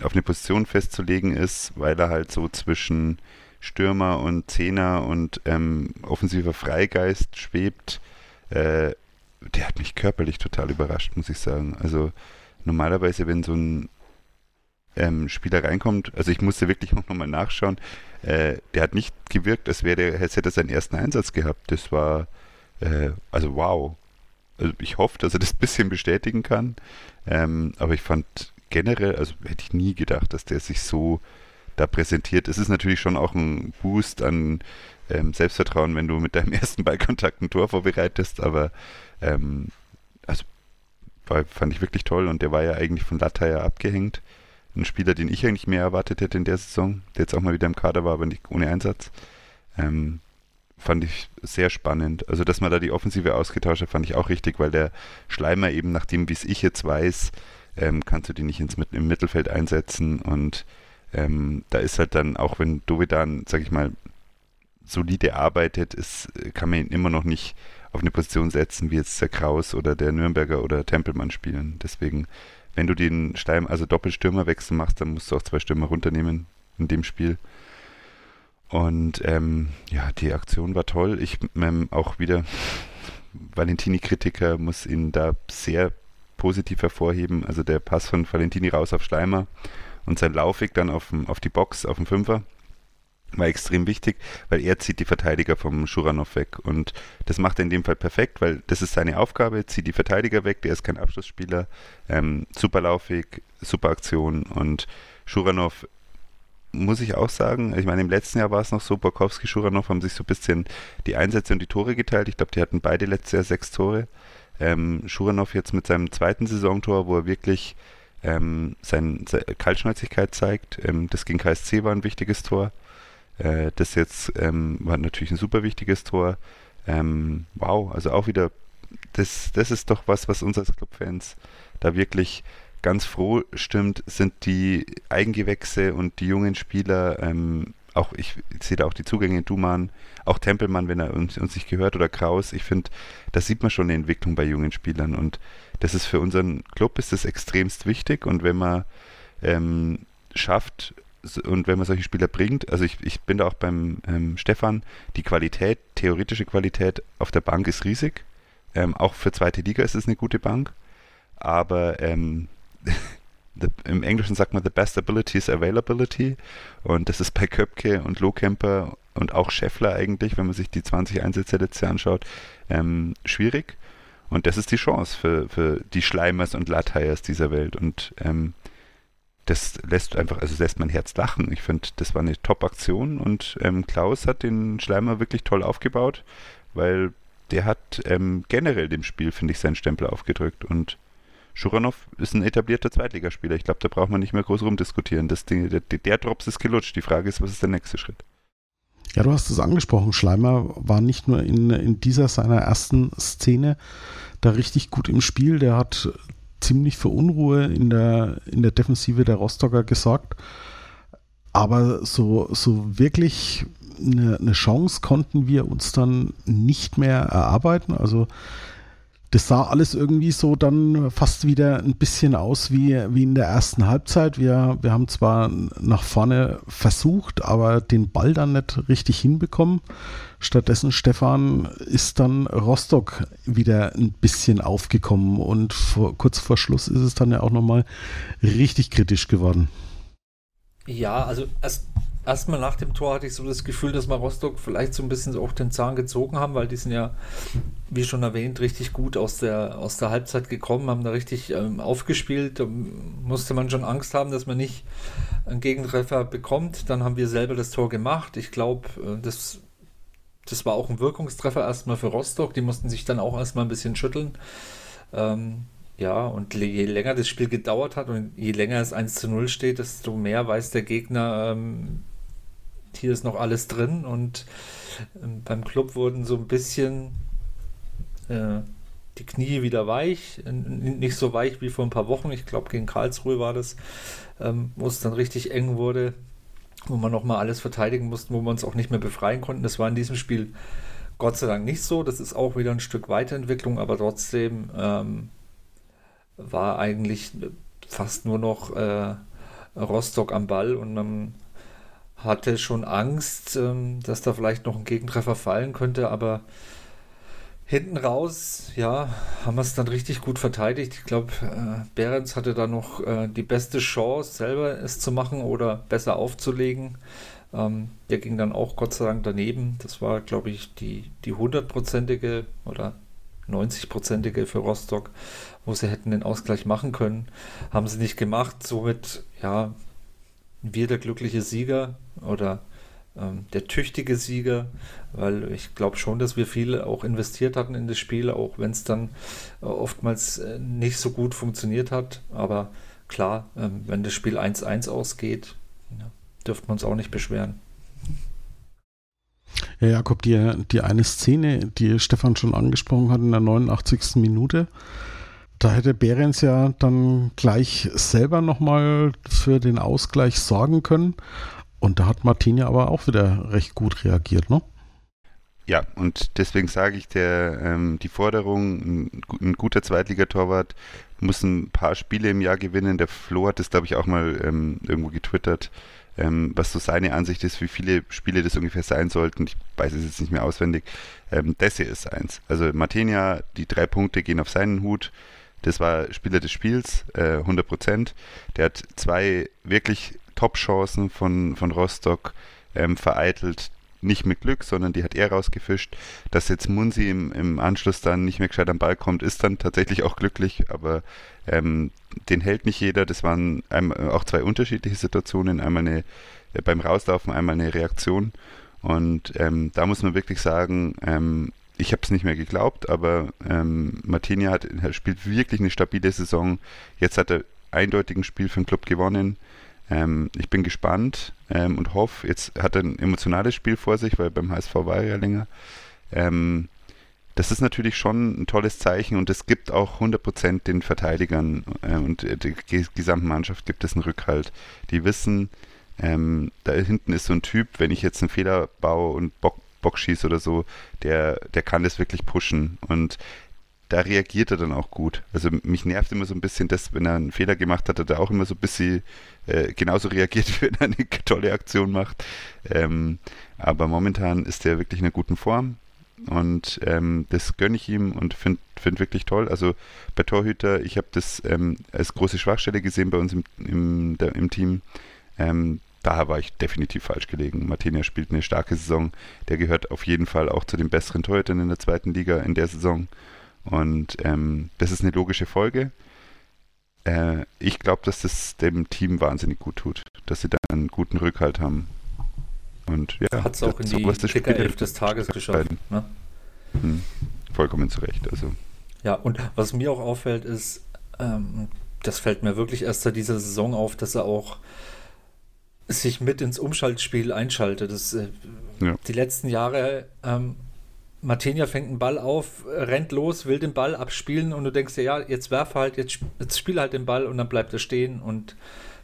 auf eine Position festzulegen ist, weil er halt so zwischen Stürmer und Zehner und ähm, offensiver Freigeist schwebt, äh, der hat mich körperlich total überrascht, muss ich sagen. Also normalerweise, wenn so ein ähm, Spieler reinkommt, also ich musste wirklich auch nochmal nachschauen, äh, der hat nicht gewirkt, als wäre der, als hätte er seinen ersten Einsatz gehabt. Das war, äh, also wow. Also ich hoffe, dass er das ein bisschen bestätigen kann. Ähm, aber ich fand generell, also hätte ich nie gedacht, dass der sich so da präsentiert. Es ist natürlich schon auch ein Boost an ähm, Selbstvertrauen, wenn du mit deinem ersten Ballkontakt ein Tor vorbereitest, aber ähm, also war, fand ich wirklich toll und der war ja eigentlich von Lataya abgehängt. Ein Spieler, den ich eigentlich mehr erwartet hätte in der Saison, der jetzt auch mal wieder im Kader war, aber nicht ohne Einsatz. Ähm, fand ich sehr spannend. Also, dass man da die Offensive ausgetauscht hat, fand ich auch richtig, weil der Schleimer eben, nach dem, wie es ich jetzt weiß, ähm, kannst du die nicht ins, im Mittelfeld einsetzen und ähm, da ist halt dann, auch wenn Dovedan, sag ich mal, solide arbeitet, ist, kann man ihn immer noch nicht auf eine Position setzen, wie jetzt der Kraus oder der Nürnberger oder Tempelmann spielen. Deswegen, wenn du den Stein, also Doppelstürmerwechsel machst, dann musst du auch zwei Stürmer runternehmen in dem Spiel. Und ähm, ja, die Aktion war toll. Ich ähm, auch wieder Valentini-Kritiker muss ihn da sehr positiv hervorheben. Also der Pass von Valentini raus auf Schleimer und sein Laufweg dann auf, auf die Box, auf den Fünfer, war extrem wichtig, weil er zieht die Verteidiger vom Schuranov weg. Und das macht er in dem Fall perfekt, weil das ist seine Aufgabe, zieht die Verteidiger weg, der ist kein Abschlussspieler, ähm, super Laufweg, super Aktion und Schuranov muss ich auch sagen, ich meine, im letzten Jahr war es noch so, Borkowski, Schuranov haben sich so ein bisschen die Einsätze und die Tore geteilt. Ich glaube, die hatten beide letztes Jahr sechs Tore. Ähm, Schuranov jetzt mit seinem zweiten Saisontor, wo er wirklich ähm, seine, Kaltschnäuzigkeit zeigt. Ähm, das gegen KSC war ein wichtiges Tor. Äh, das jetzt ähm, war natürlich ein super wichtiges Tor. Ähm, wow, also auch wieder, das, das ist doch was, was uns als Clubfans da wirklich ganz froh stimmt, sind die Eigengewächse und die jungen Spieler, ähm, auch ich, sehe da auch die Zugänge Duman, auch Tempelmann, wenn er uns, uns nicht gehört, oder Kraus. Ich finde, da sieht man schon eine Entwicklung bei jungen Spielern und das ist für unseren Club ist das extremst wichtig und wenn man ähm, schafft und wenn man solche Spieler bringt, also ich, ich bin da auch beim ähm, Stefan, die Qualität, theoretische Qualität auf der Bank ist riesig. Ähm, auch für zweite Liga ist es eine gute Bank. Aber ähm, the, im Englischen sagt man the best ability is availability. Und das ist bei Köpke und Lohkemper und auch Scheffler eigentlich, wenn man sich die 20 Einsätze letztes Jahr anschaut, ähm, schwierig. Und das ist die Chance für, für die Schleimers und Lattheiers dieser Welt. Und ähm, das lässt einfach, also lässt mein Herz lachen. Ich finde, das war eine Top-Aktion und ähm, Klaus hat den Schleimer wirklich toll aufgebaut, weil der hat ähm, generell dem Spiel, finde ich, seinen Stempel aufgedrückt und Schuranov ist ein etablierter Zweitligaspieler. Ich glaube, da braucht man nicht mehr groß rumdiskutieren. Das Ding, der, der Drops ist gelutscht. Die Frage ist, was ist der nächste Schritt? Ja, du hast es angesprochen. Schleimer war nicht nur in, in dieser seiner ersten Szene da richtig gut im Spiel. Der hat ziemlich für Unruhe in der, in der Defensive der Rostocker gesorgt. Aber so, so wirklich eine, eine Chance konnten wir uns dann nicht mehr erarbeiten. Also das sah alles irgendwie so dann fast wieder ein bisschen aus wie, wie in der ersten Halbzeit. Wir, wir haben zwar nach vorne versucht, aber den Ball dann nicht richtig hinbekommen. Stattdessen, Stefan, ist dann Rostock wieder ein bisschen aufgekommen und vor, kurz vor Schluss ist es dann ja auch nochmal richtig kritisch geworden. Ja, also erst erstmal nach dem Tor hatte ich so das Gefühl, dass wir Rostock vielleicht so ein bisschen auch den Zahn gezogen haben, weil die sind ja, wie schon erwähnt, richtig gut aus der, aus der Halbzeit gekommen, haben da richtig ähm, aufgespielt. Da musste man schon Angst haben, dass man nicht einen Gegentreffer bekommt. Dann haben wir selber das Tor gemacht. Ich glaube, äh, das, das war auch ein Wirkungstreffer erstmal für Rostock. Die mussten sich dann auch erstmal ein bisschen schütteln. Ähm, ja, und je länger das Spiel gedauert hat und je länger es 1 zu 0 steht, desto mehr weiß der Gegner, ähm, hier ist noch alles drin und ähm, beim Club wurden so ein bisschen äh, die Knie wieder weich, nicht so weich wie vor ein paar Wochen, ich glaube gegen Karlsruhe war das, ähm, wo es dann richtig eng wurde, wo man nochmal alles verteidigen musste, wo wir uns auch nicht mehr befreien konnten. Das war in diesem Spiel Gott sei Dank nicht so, das ist auch wieder ein Stück Weiterentwicklung, aber trotzdem ähm, war eigentlich fast nur noch äh, Rostock am Ball und man hatte schon Angst, ähm, dass da vielleicht noch ein Gegentreffer fallen könnte, aber hinten raus, ja, haben wir es dann richtig gut verteidigt. Ich glaube, äh, Behrens hatte da noch äh, die beste Chance, selber es zu machen oder besser aufzulegen. Ähm, der ging dann auch Gott sei Dank daneben. Das war, glaube ich, die, die hundertprozentige oder 90-prozentige für Rostock, wo sie hätten den Ausgleich machen können. Haben sie nicht gemacht. Somit, ja, wir der glückliche Sieger oder ähm, der tüchtige Sieger, weil ich glaube schon, dass wir viel auch investiert hatten in das Spiel, auch wenn es dann äh, oftmals äh, nicht so gut funktioniert hat. Aber klar, ähm, wenn das Spiel 1-1 ausgeht, ja, dürften wir uns auch nicht beschweren. Ja, Jakob, die, die eine Szene, die Stefan schon angesprochen hat in der 89. Minute, da hätte Behrens ja dann gleich selber nochmal für den Ausgleich sorgen können. Und da hat Martin ja aber auch wieder recht gut reagiert, ne? Ja, und deswegen sage ich, der, ähm, die Forderung, ein, ein guter Zweitligatorwart muss ein paar Spiele im Jahr gewinnen. Der Flo hat das, glaube ich, auch mal ähm, irgendwo getwittert, ähm, was so seine Ansicht ist, wie viele Spiele das ungefähr sein sollten. Ich weiß es jetzt nicht mehr auswendig. Ähm, das hier ist eins. Also Martinia, die drei Punkte gehen auf seinen Hut. Das war Spieler des Spiels, äh, 100 Prozent. Der hat zwei wirklich Top-Chancen von, von Rostock ähm, vereitelt. nicht mit Glück, sondern die hat er rausgefischt. Dass jetzt Munsi im, im Anschluss dann nicht mehr gescheit am Ball kommt, ist dann tatsächlich auch glücklich, aber ähm, den hält nicht jeder. Das waren auch zwei unterschiedliche Situationen. Einmal eine, äh, beim Rauslaufen, einmal eine Reaktion. Und ähm, da muss man wirklich sagen, ähm, ich habe es nicht mehr geglaubt, aber ähm, Martinia hat, spielt wirklich eine stabile Saison. Jetzt hat er eindeutig ein Spiel für den Club gewonnen. Ähm, ich bin gespannt ähm, und hoffe, jetzt hat er ein emotionales Spiel vor sich, weil beim HSV war er ja länger. Ähm, das ist natürlich schon ein tolles Zeichen und es gibt auch 100% den Verteidigern äh, und der gesamten Mannschaft gibt es einen Rückhalt. Die wissen, ähm, da hinten ist so ein Typ, wenn ich jetzt einen Fehler baue und Bock, Bock schieße oder so, der, der kann das wirklich pushen. Und da reagiert er dann auch gut. Also mich nervt immer so ein bisschen das, wenn er einen Fehler gemacht hat, hat er auch immer so ein bisschen äh, genauso reagiert, wenn er eine tolle Aktion macht. Ähm, aber momentan ist er wirklich in einer guten Form und ähm, das gönne ich ihm und finde find wirklich toll. Also bei Torhüter, ich habe das ähm, als große Schwachstelle gesehen bei uns im, im, der, im Team. Ähm, da war ich definitiv falsch gelegen. Martinia spielt eine starke Saison. Der gehört auf jeden Fall auch zu den besseren Torhütern in der zweiten Liga in der Saison. Und ähm, das ist eine logische Folge. Äh, ich glaube, dass das dem Team wahnsinnig gut tut, dass sie da einen guten Rückhalt haben. Und ja, hat es auch in die Kicker Elf des Tages geschafft. Ne? Hm, vollkommen zu Recht. Also. Ja, und was mir auch auffällt, ist, ähm, das fällt mir wirklich erst seit dieser Saison auf, dass er auch sich mit ins Umschaltspiel einschaltet. Das, äh, ja. Die letzten Jahre, ähm, Martinia fängt einen Ball auf, rennt los, will den Ball abspielen und du denkst dir, ja, jetzt werf halt, jetzt, jetzt spiel halt den Ball und dann bleibt er stehen und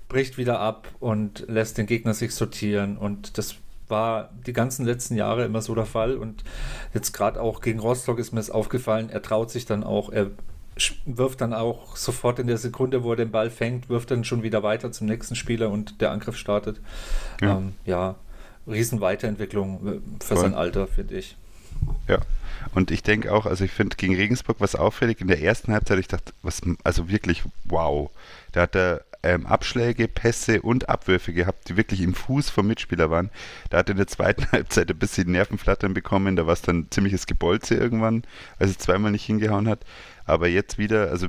bricht wieder ab und lässt den Gegner sich sortieren. Und das war die ganzen letzten Jahre immer so der Fall. Und jetzt gerade auch gegen Rostock ist mir es aufgefallen, er traut sich dann auch, er wirft dann auch sofort in der Sekunde, wo er den Ball fängt, wirft dann schon wieder weiter zum nächsten Spieler und der Angriff startet. Ja, ähm, ja Riesenweiterentwicklung äh, für Voll. sein Alter, finde ich. Ja, und ich denke auch, also ich finde gegen Regensburg was auffällig in der ersten Halbzeit, ich dachte, was, also wirklich wow. Da hat er ähm, Abschläge, Pässe und Abwürfe gehabt, die wirklich im Fuß vom Mitspieler waren. Da hat er in der zweiten Halbzeit ein bisschen Nervenflattern bekommen, da war es dann ziemliches Gebolze irgendwann, als er zweimal nicht hingehauen hat. Aber jetzt wieder, also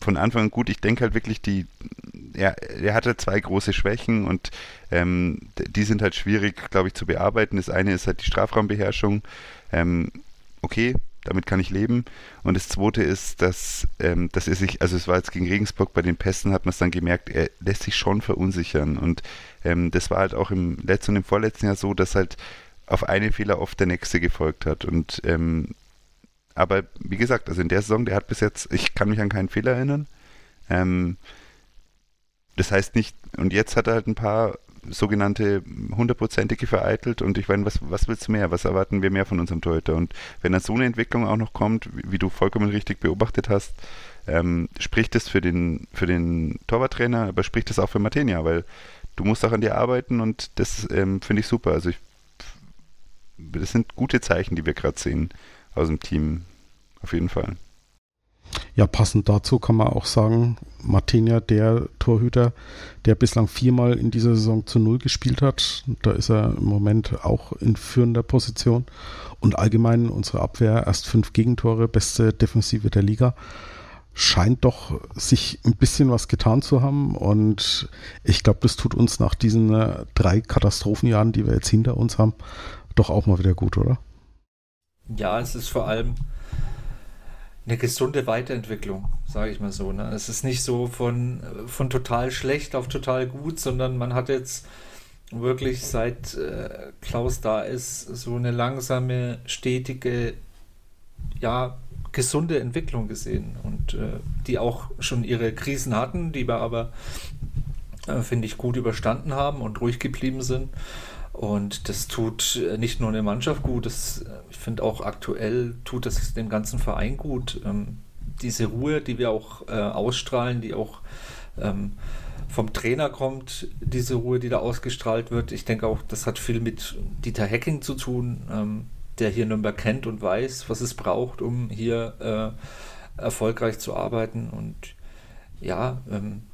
von Anfang an gut. Ich denke halt wirklich, die, er, er hatte zwei große Schwächen und ähm, die sind halt schwierig, glaube ich, zu bearbeiten. Das eine ist halt die Strafraumbeherrschung. Ähm, okay, damit kann ich leben. Und das zweite ist, dass, ähm, dass er sich, also es war jetzt gegen Regensburg bei den Pässen, hat man es dann gemerkt, er lässt sich schon verunsichern. Und ähm, das war halt auch im letzten und im vorletzten Jahr so, dass halt auf einen Fehler oft der nächste gefolgt hat. Und ähm, aber wie gesagt, also in der Saison, der hat bis jetzt, ich kann mich an keinen Fehler erinnern. Ähm, das heißt nicht, und jetzt hat er halt ein paar sogenannte hundertprozentige vereitelt und ich meine, was, was willst du mehr? Was erwarten wir mehr von unserem Torhüter? Und wenn dann so eine Entwicklung auch noch kommt, wie, wie du vollkommen richtig beobachtet hast, ähm, spricht das für den, für den Torwarttrainer, aber spricht das auch für Martenia, weil du musst auch an dir arbeiten und das ähm, finde ich super. Also ich, das sind gute Zeichen, die wir gerade sehen aus dem Team. Auf jeden Fall. Ja, passend dazu kann man auch sagen, Martinia, der Torhüter, der bislang viermal in dieser Saison zu Null gespielt hat, da ist er im Moment auch in führender Position. Und allgemein unsere Abwehr erst fünf Gegentore, beste Defensive der Liga. Scheint doch sich ein bisschen was getan zu haben. Und ich glaube, das tut uns nach diesen äh, drei Katastrophenjahren, die wir jetzt hinter uns haben, doch auch mal wieder gut, oder? Ja, es ist vor allem eine gesunde Weiterentwicklung, sage ich mal so. Ne? Es ist nicht so von, von total schlecht auf total gut, sondern man hat jetzt wirklich seit äh, Klaus da ist so eine langsame, stetige, ja, gesunde Entwicklung gesehen und äh, die auch schon ihre Krisen hatten, die wir aber, äh, finde ich, gut überstanden haben und ruhig geblieben sind. Und das tut äh, nicht nur der Mannschaft gut, das, äh, ich finde auch aktuell tut das dem ganzen Verein gut. Ähm, diese Ruhe, die wir auch äh, ausstrahlen, die auch ähm, vom Trainer kommt, diese Ruhe, die da ausgestrahlt wird. Ich denke auch, das hat viel mit Dieter Hacking zu tun, ähm, der hier Nürnberg kennt und weiß, was es braucht, um hier äh, erfolgreich zu arbeiten. Und ja, ähm,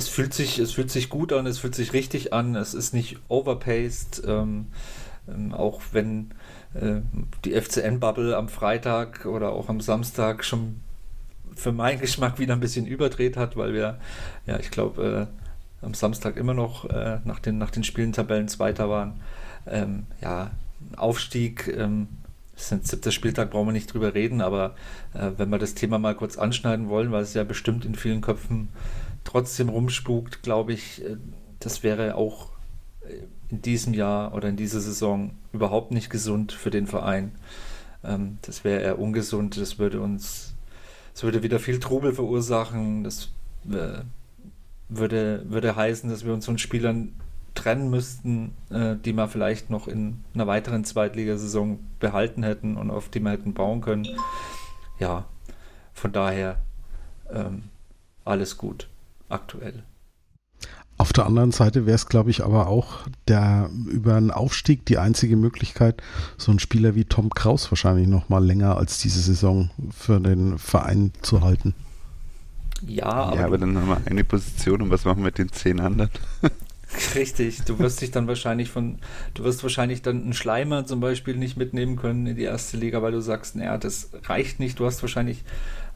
es fühlt sich, es fühlt sich gut an, es fühlt sich richtig an, es ist nicht overpaced, ähm, ähm, auch wenn äh, die FCN-Bubble am Freitag oder auch am Samstag schon für meinen Geschmack wieder ein bisschen überdreht hat, weil wir, ja, ich glaube, äh, am Samstag immer noch äh, nach, den, nach den Spielen Tabellen Zweiter waren. Ähm, ja, Aufstieg, ähm, sind siebter Spieltag, brauchen wir nicht drüber reden, aber äh, wenn wir das Thema mal kurz anschneiden wollen, weil es ja bestimmt in vielen Köpfen trotzdem rumspukt, glaube ich, äh, das wäre auch äh, in diesem Jahr oder in dieser Saison überhaupt nicht gesund für den Verein. Ähm, das wäre eher ungesund, das würde uns, es würde wieder viel Trubel verursachen, das äh, würde, würde heißen, dass wir uns von Spielern trennen müssten, die wir vielleicht noch in einer weiteren Zweitligasaison behalten hätten und auf die wir hätten bauen können. Ja, von daher ähm, alles gut aktuell. Auf der anderen Seite wäre es, glaube ich, aber auch der über einen Aufstieg die einzige Möglichkeit, so einen Spieler wie Tom Kraus wahrscheinlich noch mal länger als diese Saison für den Verein zu halten. Ja, aber, ja, aber dann haben wir eine Position und was machen wir mit den zehn anderen? Richtig, du wirst dich dann wahrscheinlich von, du wirst wahrscheinlich dann einen Schleimer zum Beispiel nicht mitnehmen können in die erste Liga, weil du sagst, naja, das reicht nicht. Du hast wahrscheinlich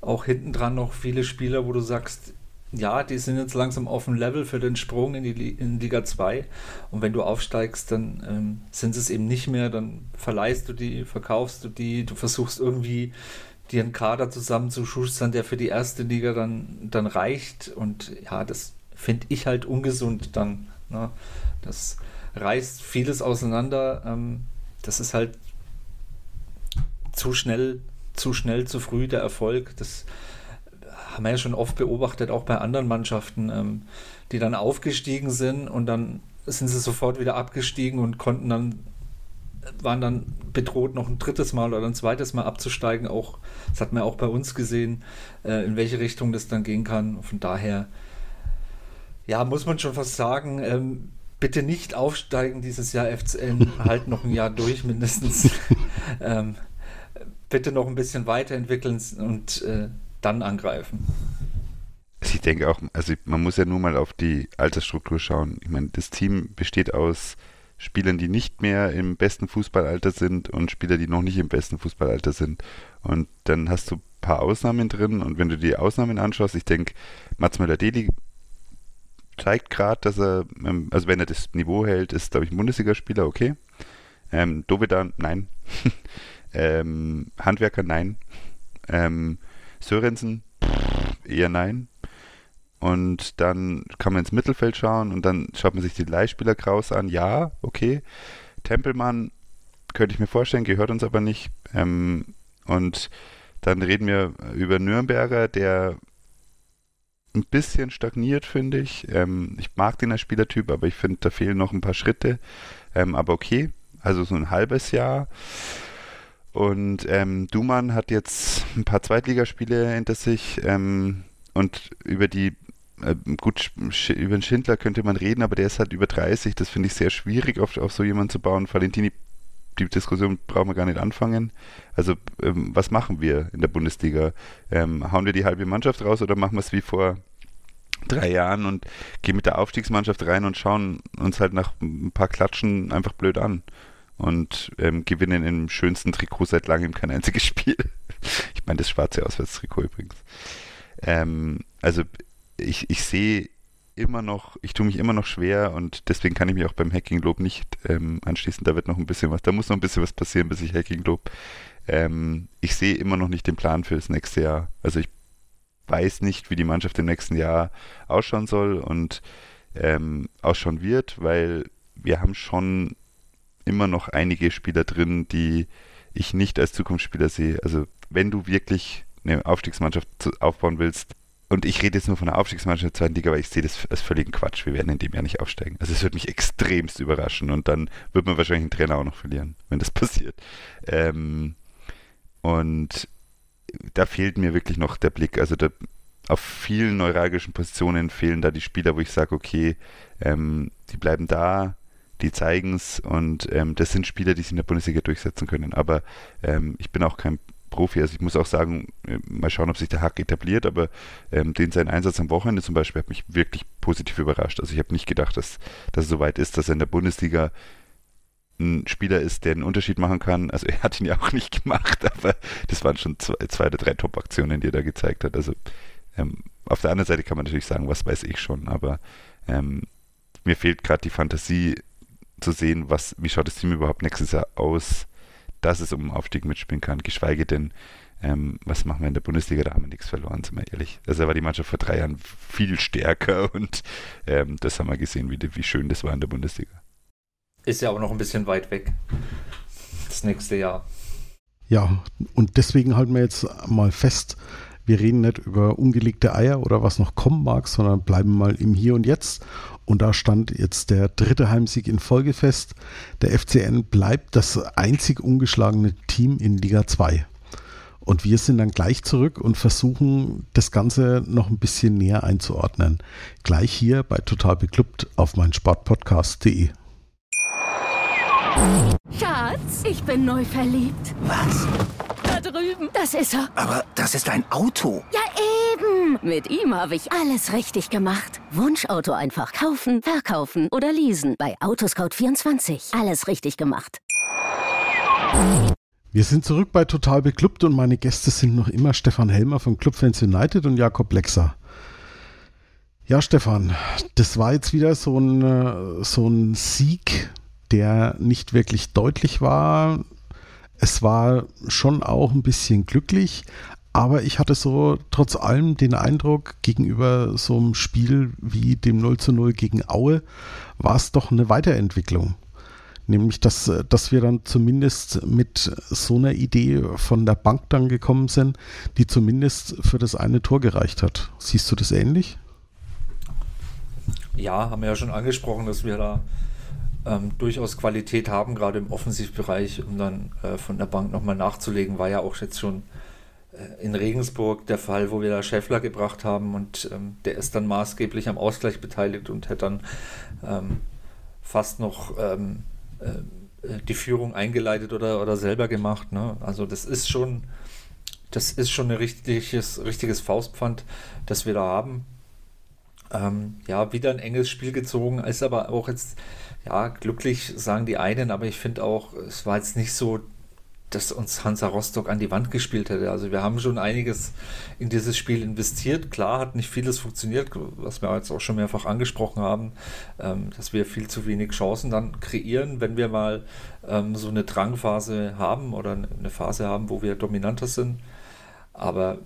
auch hinten dran noch viele Spieler, wo du sagst, ja, die sind jetzt langsam auf dem Level für den Sprung in die in Liga 2. Und wenn du aufsteigst, dann ähm, sind es eben nicht mehr, dann verleihst du die, verkaufst du die, du versuchst irgendwie dir einen Kader zusammenzuschustern, der für die erste Liga dann, dann reicht. Und ja, das finde ich halt ungesund dann. Ne? Das reißt vieles auseinander. Ähm, das ist halt zu schnell, zu schnell, zu früh der Erfolg. Das haben wir ja schon oft beobachtet, auch bei anderen Mannschaften, ähm, die dann aufgestiegen sind und dann sind sie sofort wieder abgestiegen und konnten dann waren dann bedroht, noch ein drittes Mal oder ein zweites Mal abzusteigen. Auch, das hat man auch bei uns gesehen, äh, in welche Richtung das dann gehen kann. Von daher, ja, muss man schon fast sagen, ähm, bitte nicht aufsteigen dieses Jahr FCN, halt noch ein Jahr durch mindestens. ähm, bitte noch ein bisschen weiterentwickeln und äh, dann angreifen. Also ich denke auch, also man muss ja nur mal auf die Altersstruktur schauen. Ich meine, das Team besteht aus Spielern, die nicht mehr im besten Fußballalter sind und Spieler, die noch nicht im besten Fußballalter sind. Und dann hast du ein paar Ausnahmen drin und wenn du die Ausnahmen anschaust, ich denke, Mats Möller-Deli zeigt gerade, dass er, ähm, also wenn er das Niveau hält, ist, glaube ich, ein Bundesligaspieler, okay. Ähm, Dovedan, nein. ähm, Handwerker, nein. Ähm, Sörensen, eher nein. Und dann kann man ins Mittelfeld schauen und dann schaut man sich die Leihspieler Kraus an. Ja, okay. Tempelmann könnte ich mir vorstellen, gehört uns aber nicht. Ähm, und dann reden wir über Nürnberger, der ein bisschen stagniert, finde ich. Ähm, ich mag den als Spielertyp, aber ich finde, da fehlen noch ein paar Schritte. Ähm, aber okay, also so ein halbes Jahr. Und ähm, Duman hat jetzt ein paar Zweitligaspiele hinter sich ähm, und über die äh, gut, über den Schindler könnte man reden, aber der ist halt über 30. Das finde ich sehr schwierig, auf, auf so jemanden zu bauen. Valentini, die Diskussion brauchen wir gar nicht anfangen. Also, ähm, was machen wir in der Bundesliga? Ähm, hauen wir die halbe Mannschaft raus oder machen wir es wie vor drei Jahren und gehen mit der Aufstiegsmannschaft rein und schauen uns halt nach ein paar Klatschen einfach blöd an? Und ähm, gewinnen im schönsten Trikot seit langem kein einziges Spiel. ich meine das schwarze Auswärtstrikot übrigens. Ähm, also ich, ich sehe immer noch, ich tue mich immer noch schwer und deswegen kann ich mich auch beim Hacking-Lob nicht ähm, anschließen. Da wird noch ein bisschen was, da muss noch ein bisschen was passieren, bis ich Hacking-Lob. Ähm, ich sehe immer noch nicht den Plan für das nächste Jahr. Also ich weiß nicht, wie die Mannschaft im nächsten Jahr ausschauen soll und ähm, ausschauen wird, weil wir haben schon immer noch einige Spieler drin, die ich nicht als Zukunftsspieler sehe. Also wenn du wirklich eine Aufstiegsmannschaft aufbauen willst, und ich rede jetzt nur von der Aufstiegsmannschaft der zweiten Liga, weil ich sehe das als völligen Quatsch. Wir werden in dem Jahr nicht aufsteigen. Also es wird mich extremst überraschen und dann wird man wahrscheinlich einen Trainer auch noch verlieren, wenn das passiert. Ähm, und da fehlt mir wirklich noch der Blick. Also da, auf vielen neuralgischen Positionen fehlen da die Spieler, wo ich sage, okay, ähm, die bleiben da, die zeigen es und ähm, das sind Spieler, die sich in der Bundesliga durchsetzen können. Aber ähm, ich bin auch kein Profi. Also ich muss auch sagen, äh, mal schauen, ob sich der Hack etabliert, aber ähm, den sein Einsatz am Wochenende zum Beispiel hat mich wirklich positiv überrascht. Also ich habe nicht gedacht, dass, dass es so weit ist, dass er in der Bundesliga ein Spieler ist, der einen Unterschied machen kann. Also er hat ihn ja auch nicht gemacht, aber das waren schon zwei, zwei oder drei Top-Aktionen, die er da gezeigt hat. Also ähm, auf der anderen Seite kann man natürlich sagen, was weiß ich schon, aber ähm, mir fehlt gerade die Fantasie zu sehen, was, wie schaut das Team überhaupt nächstes Jahr aus, dass es um den Aufstieg mitspielen kann, geschweige denn, ähm, was machen wir in der Bundesliga, da haben wir nichts verloren, sind wir ehrlich. Also war die Mannschaft vor drei Jahren viel stärker und ähm, das haben wir gesehen, wie, wie schön das war in der Bundesliga. Ist ja auch noch ein bisschen weit weg. Das nächste Jahr. Ja, und deswegen halten wir jetzt mal fest, wir reden nicht über ungelegte Eier oder was noch kommen mag, sondern bleiben mal im Hier und Jetzt. Und da stand jetzt der dritte Heimsieg in Folge fest. Der FCN bleibt das einzig ungeschlagene Team in Liga 2. Und wir sind dann gleich zurück und versuchen das Ganze noch ein bisschen näher einzuordnen. Gleich hier bei Total Beklubbt auf mein Sportpodcast.de. Schatz, ich bin neu verliebt. Was? Drüben. Das ist er. Aber das ist ein Auto. Ja, eben. Mit ihm habe ich alles richtig gemacht. Wunschauto einfach kaufen, verkaufen oder leasen. Bei Autoscout24. Alles richtig gemacht. Wir sind zurück bei Total Beklubbt und meine Gäste sind noch immer Stefan Helmer von Clubfans United und Jakob Lexer. Ja, Stefan, das war jetzt wieder so ein, äh, so ein Sieg der nicht wirklich deutlich war. Es war schon auch ein bisschen glücklich, aber ich hatte so trotz allem den Eindruck, gegenüber so einem Spiel wie dem 0 zu 0 gegen Aue, war es doch eine Weiterentwicklung. Nämlich, dass, dass wir dann zumindest mit so einer Idee von der Bank dann gekommen sind, die zumindest für das eine Tor gereicht hat. Siehst du das ähnlich? Ja, haben wir ja schon angesprochen, dass wir da ähm, durchaus Qualität haben, gerade im Offensivbereich, um dann äh, von der Bank nochmal nachzulegen, war ja auch jetzt schon äh, in Regensburg der Fall, wo wir da Schäffler gebracht haben und ähm, der ist dann maßgeblich am Ausgleich beteiligt und hätte dann ähm, fast noch ähm, äh, die Führung eingeleitet oder, oder selber gemacht. Ne? Also das ist schon, das ist schon ein richtiges, richtiges Faustpfand, das wir da haben. Ähm, ja, wieder ein enges Spiel gezogen, ist aber auch jetzt ja, glücklich sagen die einen, aber ich finde auch, es war jetzt nicht so, dass uns Hansa Rostock an die Wand gespielt hätte. Also wir haben schon einiges in dieses Spiel investiert. Klar hat nicht vieles funktioniert, was wir jetzt auch schon mehrfach angesprochen haben, ähm, dass wir viel zu wenig Chancen dann kreieren, wenn wir mal ähm, so eine Drangphase haben oder eine Phase haben, wo wir dominanter sind. Aber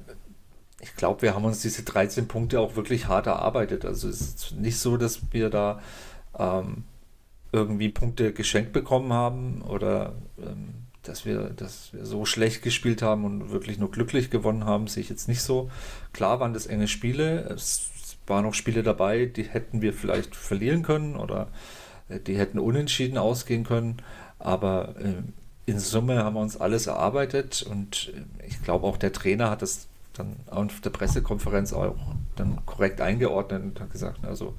ich glaube, wir haben uns diese 13 Punkte auch wirklich hart erarbeitet. Also es ist nicht so, dass wir da ähm, irgendwie Punkte geschenkt bekommen haben oder ähm, dass, wir, dass wir so schlecht gespielt haben und wirklich nur glücklich gewonnen haben, sehe ich jetzt nicht so. Klar waren das enge Spiele. Es waren noch Spiele dabei, die hätten wir vielleicht verlieren können oder äh, die hätten unentschieden ausgehen können. Aber äh, in Summe haben wir uns alles erarbeitet und äh, ich glaube auch der Trainer hat das dann auf der Pressekonferenz auch dann korrekt eingeordnet und hat gesagt, also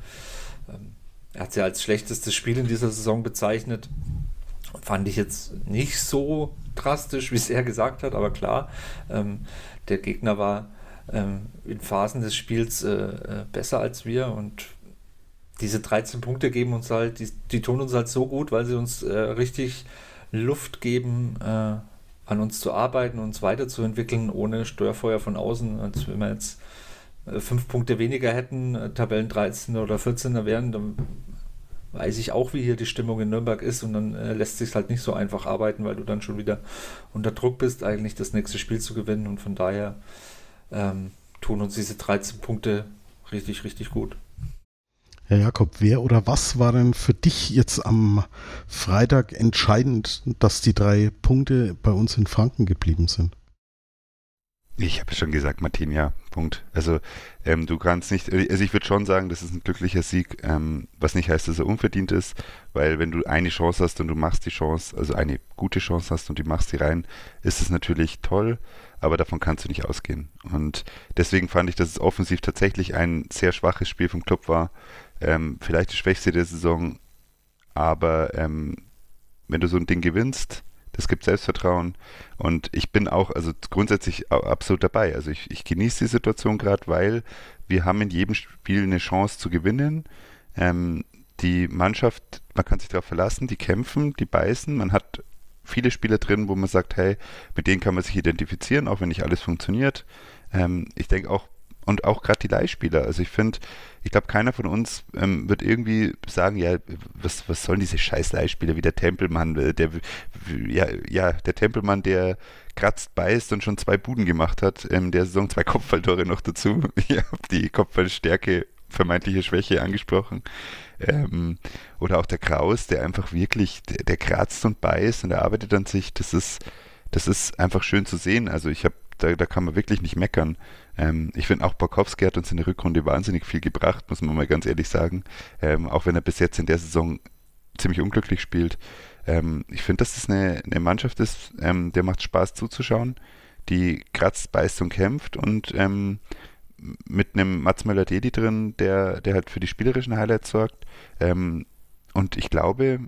ähm, er hat sie als schlechtestes Spiel in dieser Saison bezeichnet. Fand ich jetzt nicht so drastisch, wie es er gesagt hat, aber klar, ähm, der Gegner war ähm, in Phasen des Spiels äh, äh besser als wir und diese 13 Punkte geben uns halt, die, die tun uns halt so gut, weil sie uns äh, richtig Luft geben, äh, an uns zu arbeiten, uns weiterzuentwickeln, ohne Steuerfeuer von außen, als wenn wir jetzt äh, fünf Punkte weniger hätten, äh, Tabellen 13 oder 14er wären, dann weiß ich auch, wie hier die Stimmung in Nürnberg ist. Und dann äh, lässt sich halt nicht so einfach arbeiten, weil du dann schon wieder unter Druck bist, eigentlich das nächste Spiel zu gewinnen. Und von daher ähm, tun uns diese 13 Punkte richtig, richtig gut. Herr Jakob, wer oder was war denn für dich jetzt am Freitag entscheidend, dass die drei Punkte bei uns in Franken geblieben sind? Ich habe schon gesagt, Martin, ja, Punkt. Also ähm, du kannst nicht, also ich würde schon sagen, das ist ein glücklicher Sieg, ähm, was nicht heißt, dass er unverdient ist, weil wenn du eine Chance hast und du machst die Chance, also eine gute Chance hast und du machst die rein, ist es natürlich toll, aber davon kannst du nicht ausgehen. Und deswegen fand ich, dass es offensiv tatsächlich ein sehr schwaches Spiel vom Club war, ähm, vielleicht das schwächste der Saison, aber ähm, wenn du so ein Ding gewinnst, Das gibt Selbstvertrauen. Und ich bin auch, also grundsätzlich absolut dabei. Also ich, ich genieße die Situation gerade, weil wir haben in jedem Spiel eine Chance zu gewinnen. Ähm, die Mannschaft, man kann sich darauf verlassen, die kämpfen, die beißen. Man hat viele Spieler drin, wo man sagt, hey, mit denen kann man sich identifizieren, auch wenn nicht alles funktioniert. Ähm, ich denke auch, und auch gerade die Leihspieler. Also ich finde, ich glaube, keiner von uns ähm, wird irgendwie sagen, ja, was, was sollen diese scheiß Leihspieler wie der Tempelmann, äh, der, ja, ja, der Tempelmann, der kratzt, beißt und schon zwei Buden gemacht hat, ähm, der Saison zwei Kopfballtore noch dazu. Ich habe die Kopfballstärke, vermeintliche Schwäche angesprochen. Ähm, oder auch der Kraus, der einfach wirklich, der, der kratzt und beißt und er arbeitet an sich. Das ist, das ist einfach schön zu sehen. Also ich habe da, da kann man wirklich nicht meckern. Ähm, ich finde auch Borkowski hat uns in der Rückrunde wahnsinnig viel gebracht, muss man mal ganz ehrlich sagen. Ähm, auch wenn er bis jetzt in der Saison ziemlich unglücklich spielt. Ähm, ich finde, dass das eine, eine Mannschaft ist, ähm, der macht Spaß zuzuschauen, die kratzt, beißt und kämpft und ähm, mit einem Mats Möller-Dedi drin, der, der halt für die spielerischen Highlights sorgt. Ähm, und ich glaube,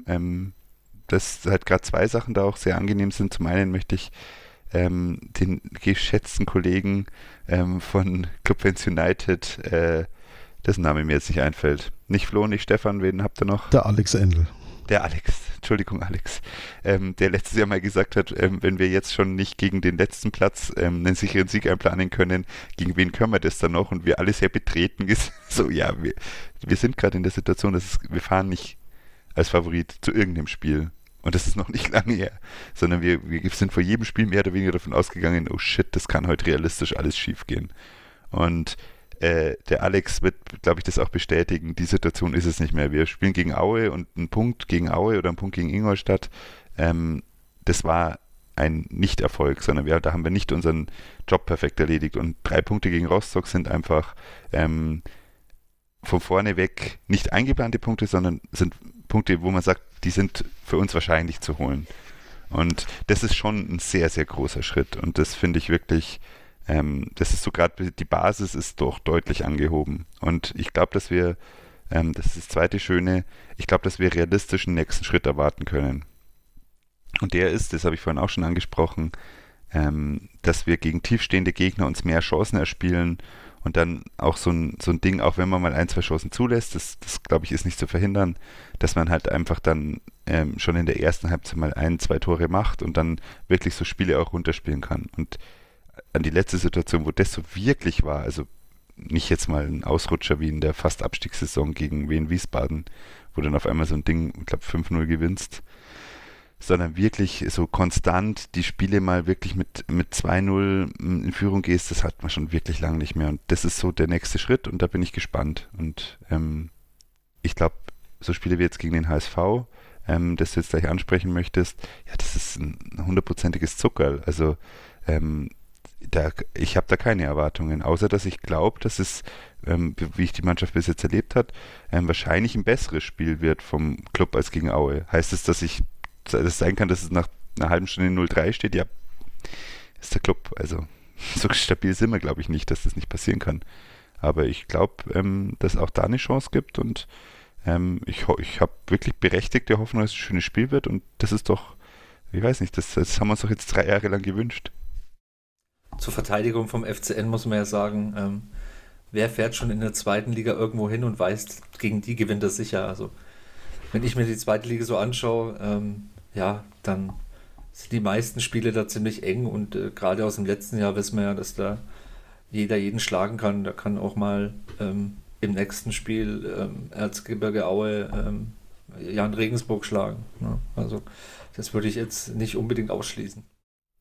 dass halt gerade zwei Sachen da auch sehr angenehm sind. Zum einen möchte ich ähm, den geschätzten Kollegen ähm, von Club Fans United, äh, dessen Name mir jetzt nicht einfällt. Nicht Flo, nicht Stefan, wen habt ihr noch? Der Alex Endel. Der Alex, Entschuldigung, Alex, ähm, der letztes Jahr mal gesagt hat, ähm, wenn wir jetzt schon nicht gegen den letzten Platz ähm, einen sicheren Sieg einplanen können, gegen wen können wir das dann noch? Und wir alle sehr betreten, so, ja, wir, wir sind gerade in der Situation, dass es, wir fahren nicht als Favorit zu irgendeinem Spiel. Und das ist noch nicht lange her, sondern wir, wir sind vor jedem Spiel mehr oder weniger davon ausgegangen, oh shit, das kann heute realistisch alles schief gehen. Und äh, der Alex wird, glaube ich, das auch bestätigen. Die Situation ist es nicht mehr. Wir spielen gegen Aue und ein Punkt gegen Aue oder ein Punkt gegen Ingolstadt, ähm, das war ein Nicht-Erfolg, sondern wir, da haben wir nicht unseren Job perfekt erledigt. Und drei Punkte gegen Rostock sind einfach ähm, von vorne weg nicht eingeplante Punkte, sondern sind Punkte, wo man sagt, die sind für uns wahrscheinlich zu holen. Und das ist schon ein sehr, sehr großer Schritt. Und das finde ich wirklich, ähm, das ist so gerade, die Basis ist doch deutlich angehoben. Und ich glaube, dass wir, ähm, das ist das zweite Schöne, ich glaube, dass wir realistisch einen nächsten Schritt erwarten können. Und der ist, das habe ich vorhin auch schon angesprochen, ähm, dass wir gegen tiefstehende Gegner uns mehr Chancen erspielen und dann auch so ein, so ein Ding, auch wenn man mal ein, zwei Chancen zulässt, das, das glaube ich ist nicht zu verhindern, dass man halt einfach dann ähm, schon in der ersten Halbzeit mal ein, zwei Tore macht und dann wirklich so Spiele auch runterspielen kann. Und an die letzte Situation, wo das so wirklich war, also nicht jetzt mal ein Ausrutscher wie in der fast Abstiegssaison gegen Wien Wiesbaden, wo dann auf einmal so ein Ding, ich glaube 5-0 gewinnst, sondern wirklich so konstant die Spiele mal wirklich mit, mit 2-0 in Führung gehst, das hat man schon wirklich lange nicht mehr. Und das ist so der nächste Schritt und da bin ich gespannt. Und ähm, ich glaube, so Spiele wie jetzt gegen den HSV, ähm, das du jetzt gleich ansprechen möchtest, ja, das ist ein hundertprozentiges Zuckerl. Also ähm, da, ich habe da keine Erwartungen, außer dass ich glaube, dass es, ähm, wie ich die Mannschaft bis jetzt erlebt hat, ähm, wahrscheinlich ein besseres Spiel wird vom Club als gegen Aue. Heißt es, dass ich das sein kann, dass es nach einer halben Stunde 0-3 steht, ja, ist der Club. Also so stabil sind wir, glaube ich, nicht, dass das nicht passieren kann. Aber ich glaube, ähm, dass auch da eine Chance gibt und ähm, ich, ich habe wirklich berechtigte Hoffnung, dass es ein schönes Spiel wird und das ist doch, ich weiß nicht, das, das haben wir uns doch jetzt drei Jahre lang gewünscht. Zur Verteidigung vom FCN muss man ja sagen, ähm, wer fährt schon in der zweiten Liga irgendwo hin und weiß, gegen die gewinnt er sicher. Also wenn ich mir die zweite Liga so anschaue, ähm, ja, dann sind die meisten Spiele da ziemlich eng und äh, gerade aus dem letzten Jahr wissen wir ja, dass da jeder jeden schlagen kann. Da kann auch mal ähm, im nächsten Spiel ähm, Erzgebirge Aue ähm, Jan Regensburg schlagen. Ne? Also das würde ich jetzt nicht unbedingt ausschließen.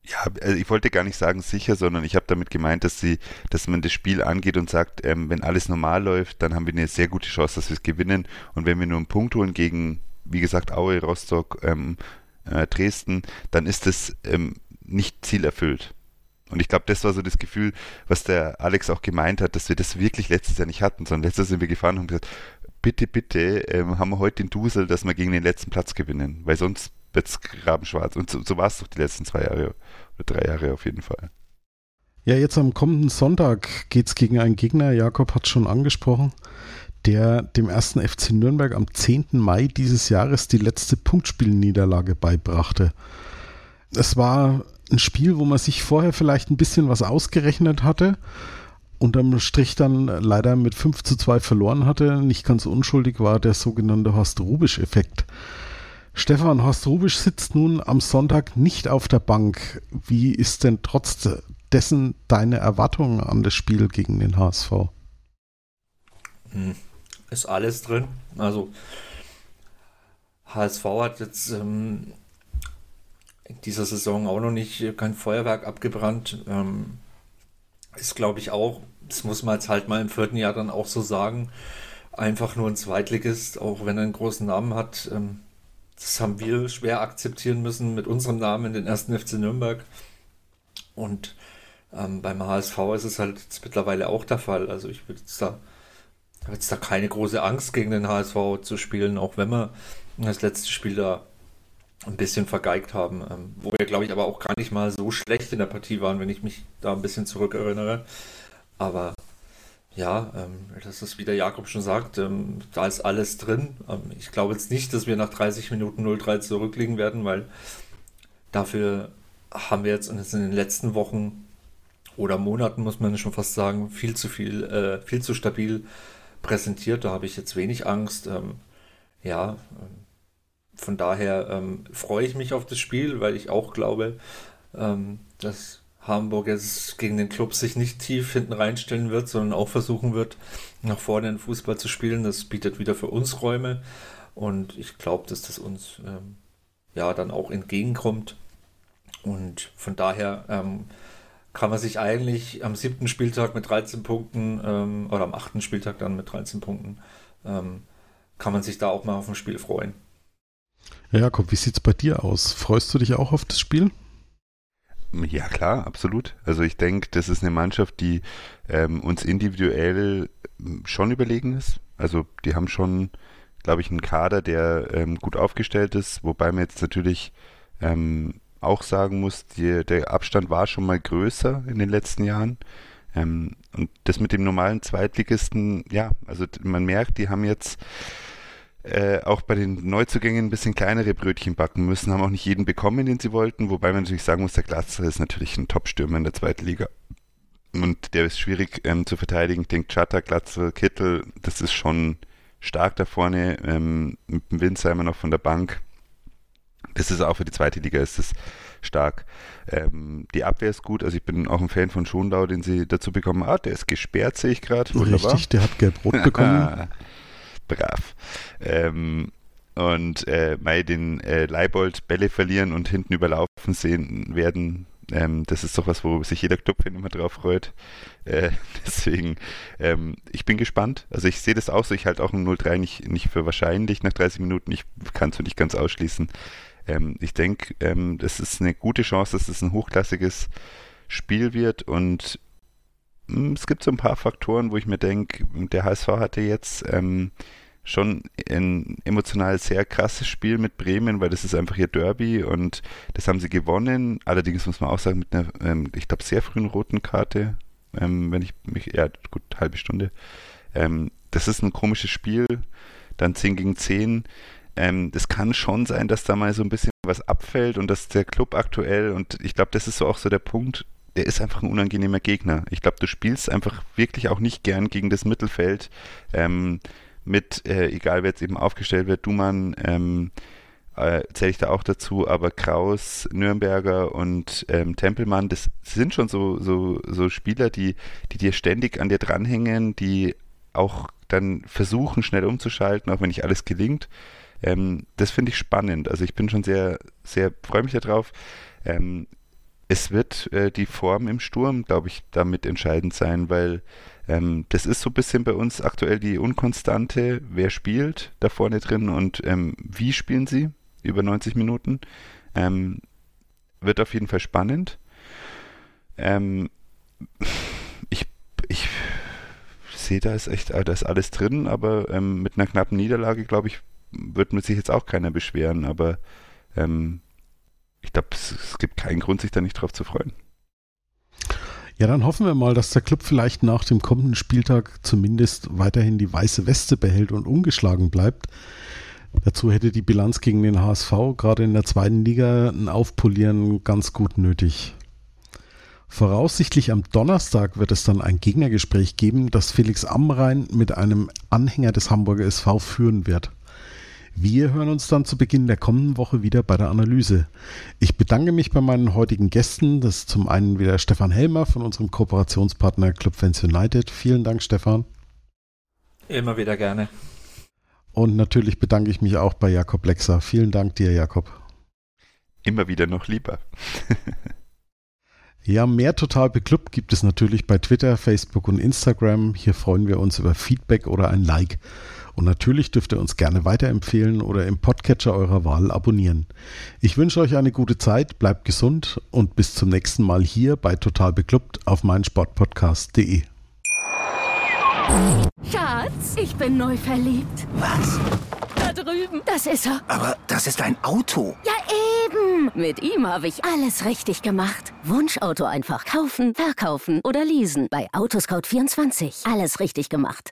Ja, also ich wollte gar nicht sagen sicher, sondern ich habe damit gemeint, dass sie, dass man das Spiel angeht und sagt, ähm, wenn alles normal läuft, dann haben wir eine sehr gute Chance, dass wir es gewinnen. Und wenn wir nur einen Punkt holen gegen, wie gesagt, Aue, Rostock, ähm, äh, Dresden, dann ist das ähm, nicht zielerfüllt. Und ich glaube, das war so das Gefühl, was der Alex auch gemeint hat, dass wir das wirklich letztes Jahr nicht hatten, sondern letztes Jahr sind wir gefahren und gesagt, bitte, bitte, ähm, haben wir heute den Dusel, dass wir gegen den letzten Platz gewinnen, weil sonst wird es grabenschwarz. Und so, so war es doch die letzten zwei Jahre oder drei Jahre auf jeden Fall. Ja, jetzt am kommenden Sonntag geht es gegen einen Gegner, Jakob hat schon angesprochen, der dem ersten FC Nürnberg am 10. Mai dieses Jahres die letzte Punktspielniederlage beibrachte. es war ein Spiel, wo man sich vorher vielleicht ein bisschen was ausgerechnet hatte, unterm Strich dann leider mit 5 zu 2 verloren hatte. Nicht ganz unschuldig war der sogenannte Horst Rubisch-Effekt. Stefan Horst Rubisch sitzt nun am Sonntag nicht auf der Bank. Wie ist denn trotz dessen deine Erwartungen an das Spiel gegen den HSV? Hm, ist alles drin. Also HSV hat jetzt ähm, in dieser Saison auch noch nicht kein Feuerwerk abgebrannt. Ähm, ist, glaube ich, auch, das muss man jetzt halt mal im vierten Jahr dann auch so sagen, einfach nur ein Zweitligist, auch wenn er einen großen Namen hat. Ähm, das haben wir schwer akzeptieren müssen mit unserem Namen in den ersten FC Nürnberg. Und ähm, beim HSV ist es halt mittlerweile auch der Fall. Also ich würde jetzt da, habe jetzt da keine große Angst gegen den HSV zu spielen, auch wenn wir das letzte Spiel da ein bisschen vergeigt haben. Ähm, wo wir, glaube ich, aber auch gar nicht mal so schlecht in der Partie waren, wenn ich mich da ein bisschen zurückerinnere. Aber ja, ähm, das ist, wie der Jakob schon sagt, ähm, da ist alles drin. Ich glaube jetzt nicht, dass wir nach 30 Minuten 0-3 zurückliegen werden, weil dafür haben wir jetzt in den letzten Wochen oder Monaten, muss man schon fast sagen, viel zu viel, äh, viel zu stabil präsentiert. Da habe ich jetzt wenig Angst. Ähm, ja, ähm, von daher ähm, freue ich mich auf das Spiel, weil ich auch glaube, ähm, dass Hamburg jetzt gegen den Club sich nicht tief hinten reinstellen wird, sondern auch versuchen wird, nach vorne den Fußball zu spielen. Das bietet wieder für uns Räume und ich glaube, dass das uns ähm, ja dann auch entgegenkommt. Und von daher ähm, kann man sich eigentlich am siebten Spieltag mit 13 Punkten ähm, oder am achten Spieltag dann mit 13 Punkten ähm, kann man sich da auch mal auf ein Spiel freuen. Ja, Jakob, wie sieht es bei dir aus? Freust du dich auch auf das Spiel? Ja, klar, absolut. Also ich denke, das ist eine Mannschaft, die ähm, uns individuell ähm, schon überlegen ist. Also die haben schon, glaube ich, einen Kader, der ähm, gut aufgestellt ist, wobei man jetzt natürlich ähm, auch sagen muss, die, der Abstand war schon mal größer in den letzten Jahren. Ähm, und das mit dem normalen Zweitligisten, ja, also man merkt, die haben jetzt äh, auch bei den Neuzugängen ein bisschen kleinere Brötchen backen müssen, haben auch nicht jeden bekommen, den sie wollten, wobei man natürlich sagen muss, der Glatzer ist natürlich ein Top-Stürmer in der zweiten Liga. Und der ist schwierig ähm, zu verteidigen. Ich denke, Chata, Glatzer, Kittel, das ist schon stark da vorne. Ähm, mit dem Winsheimer noch von der Bank. Das ist auch für die zweite Liga ist das stark. Ähm, die Abwehr ist gut, also ich bin auch ein Fan von Schondau, den sie dazu bekommen. Ah, der ist gesperrt, sehe ich gerade. Richtig, der hat gelb-rot bekommen. brav. Ähm, und äh, Mai den äh, Leibold Bälle verlieren und hinten überlaufen sehen werden, ähm, das ist doch was, wo sich jeder Clubfan immer drauf freut. Äh, deswegen, ähm, ich bin gespannt. Also ich sehe das auch so, ich halte auch ein 0-3 nicht, nicht für wahrscheinlich nach 30 Minuten. Ich kann es nicht ganz ausschließen. Ähm, ich denke, ähm, das ist eine gute Chance, dass es ein hochklassiges Spiel wird und mh, mm, es gibt so ein paar Faktoren, wo ich mir denke, der HSV hatte jetzt ähm, schon ein emotional sehr krasses Spiel mit Bremen, weil das ist einfach ihr Derby und das haben sie gewonnen. Allerdings muss man auch sagen, mit einer, ähm, ich glaube, sehr frühen roten Karte, ähm, wenn ich mich, ja, gut, halbe Stunde. Ähm, das ist ein komisches Spiel, dann 10 gegen 10. Ähm, das kann schon sein, dass da mal so ein bisschen was abfällt und dass der Club aktuell, und ich glaube, das ist so auch so der Punkt, der ist einfach ein unangenehmer Gegner. Ich glaube, du spielst einfach wirklich auch nicht gern gegen das Mittelfeld. Ähm, mit, äh, egal wer jetzt eben aufgestellt wird, Dumann, ähm, äh, zähle ich da auch dazu, aber Kraus, Nürnberger und ähm, Tempelmann, das sind schon so, so, so Spieler, die, die dir ständig an dir dranhängen, die auch dann versuchen, schnell umzuschalten, auch wenn nicht alles gelingt. Ähm, das finde ich spannend. Also ich bin schon sehr, sehr, freue mich darauf. Ähm, es wird äh, die Form im Sturm, glaube ich, damit entscheidend sein, weil ähm, das ist so ein bisschen bei uns aktuell die Unkonstante. Wer spielt da vorne drin und ähm, wie spielen sie über 90 Minuten? Ähm, wird auf jeden Fall spannend. Ähm, ich, ich sehe, da ist echt, da ist alles drin, aber ähm, mit einer knappen Niederlage, glaube ich, wird mit sich jetzt auch keiner beschweren, aber ähm, ich glaube, es, es gibt keinen Grund, sich da nicht drauf zu freuen. Ja, dann hoffen wir mal, dass der Club vielleicht nach dem kommenden Spieltag zumindest weiterhin die weiße Weste behält und ungeschlagen bleibt. Dazu hätte die Bilanz gegen den HSV gerade in der zweiten Liga ein Aufpolieren ganz gut nötig. Voraussichtlich am Donnerstag wird es dann ein Gegnergespräch geben, das Felix Amrein mit einem Anhänger des Hamburger SV führen wird. Wir hören uns dann zu Beginn der kommenden Woche wieder bei der Analyse. Ich bedanke mich bei meinen heutigen Gästen. Das ist zum einen wieder Stefan Helmer von unserem Kooperationspartner Club Fans United. Vielen Dank, Stefan. Immer wieder gerne. Und natürlich bedanke ich mich auch bei Jakob Lexer. Vielen Dank dir, Jakob. Immer wieder noch lieber. ja, mehr Total Beklubbt gibt es natürlich bei Twitter, Facebook und Instagram. Hier freuen wir uns über Feedback oder ein Like. Und natürlich dürft ihr uns gerne weiterempfehlen oder im Podcatcher eurer Wahl abonnieren. Ich wünsche euch eine gute Zeit, bleibt gesund und bis zum nächsten Mal hier bei Total Beklubbt auf meinsportpodcast.de. Schatz, ich bin neu verliebt. Was? Da drüben. Das ist er. Aber das ist ein Auto. Ja, eben. Mit ihm habe ich alles richtig gemacht. Wunschauto einfach kaufen, verkaufen oder leasen. Bei Autoscout24. Alles richtig gemacht.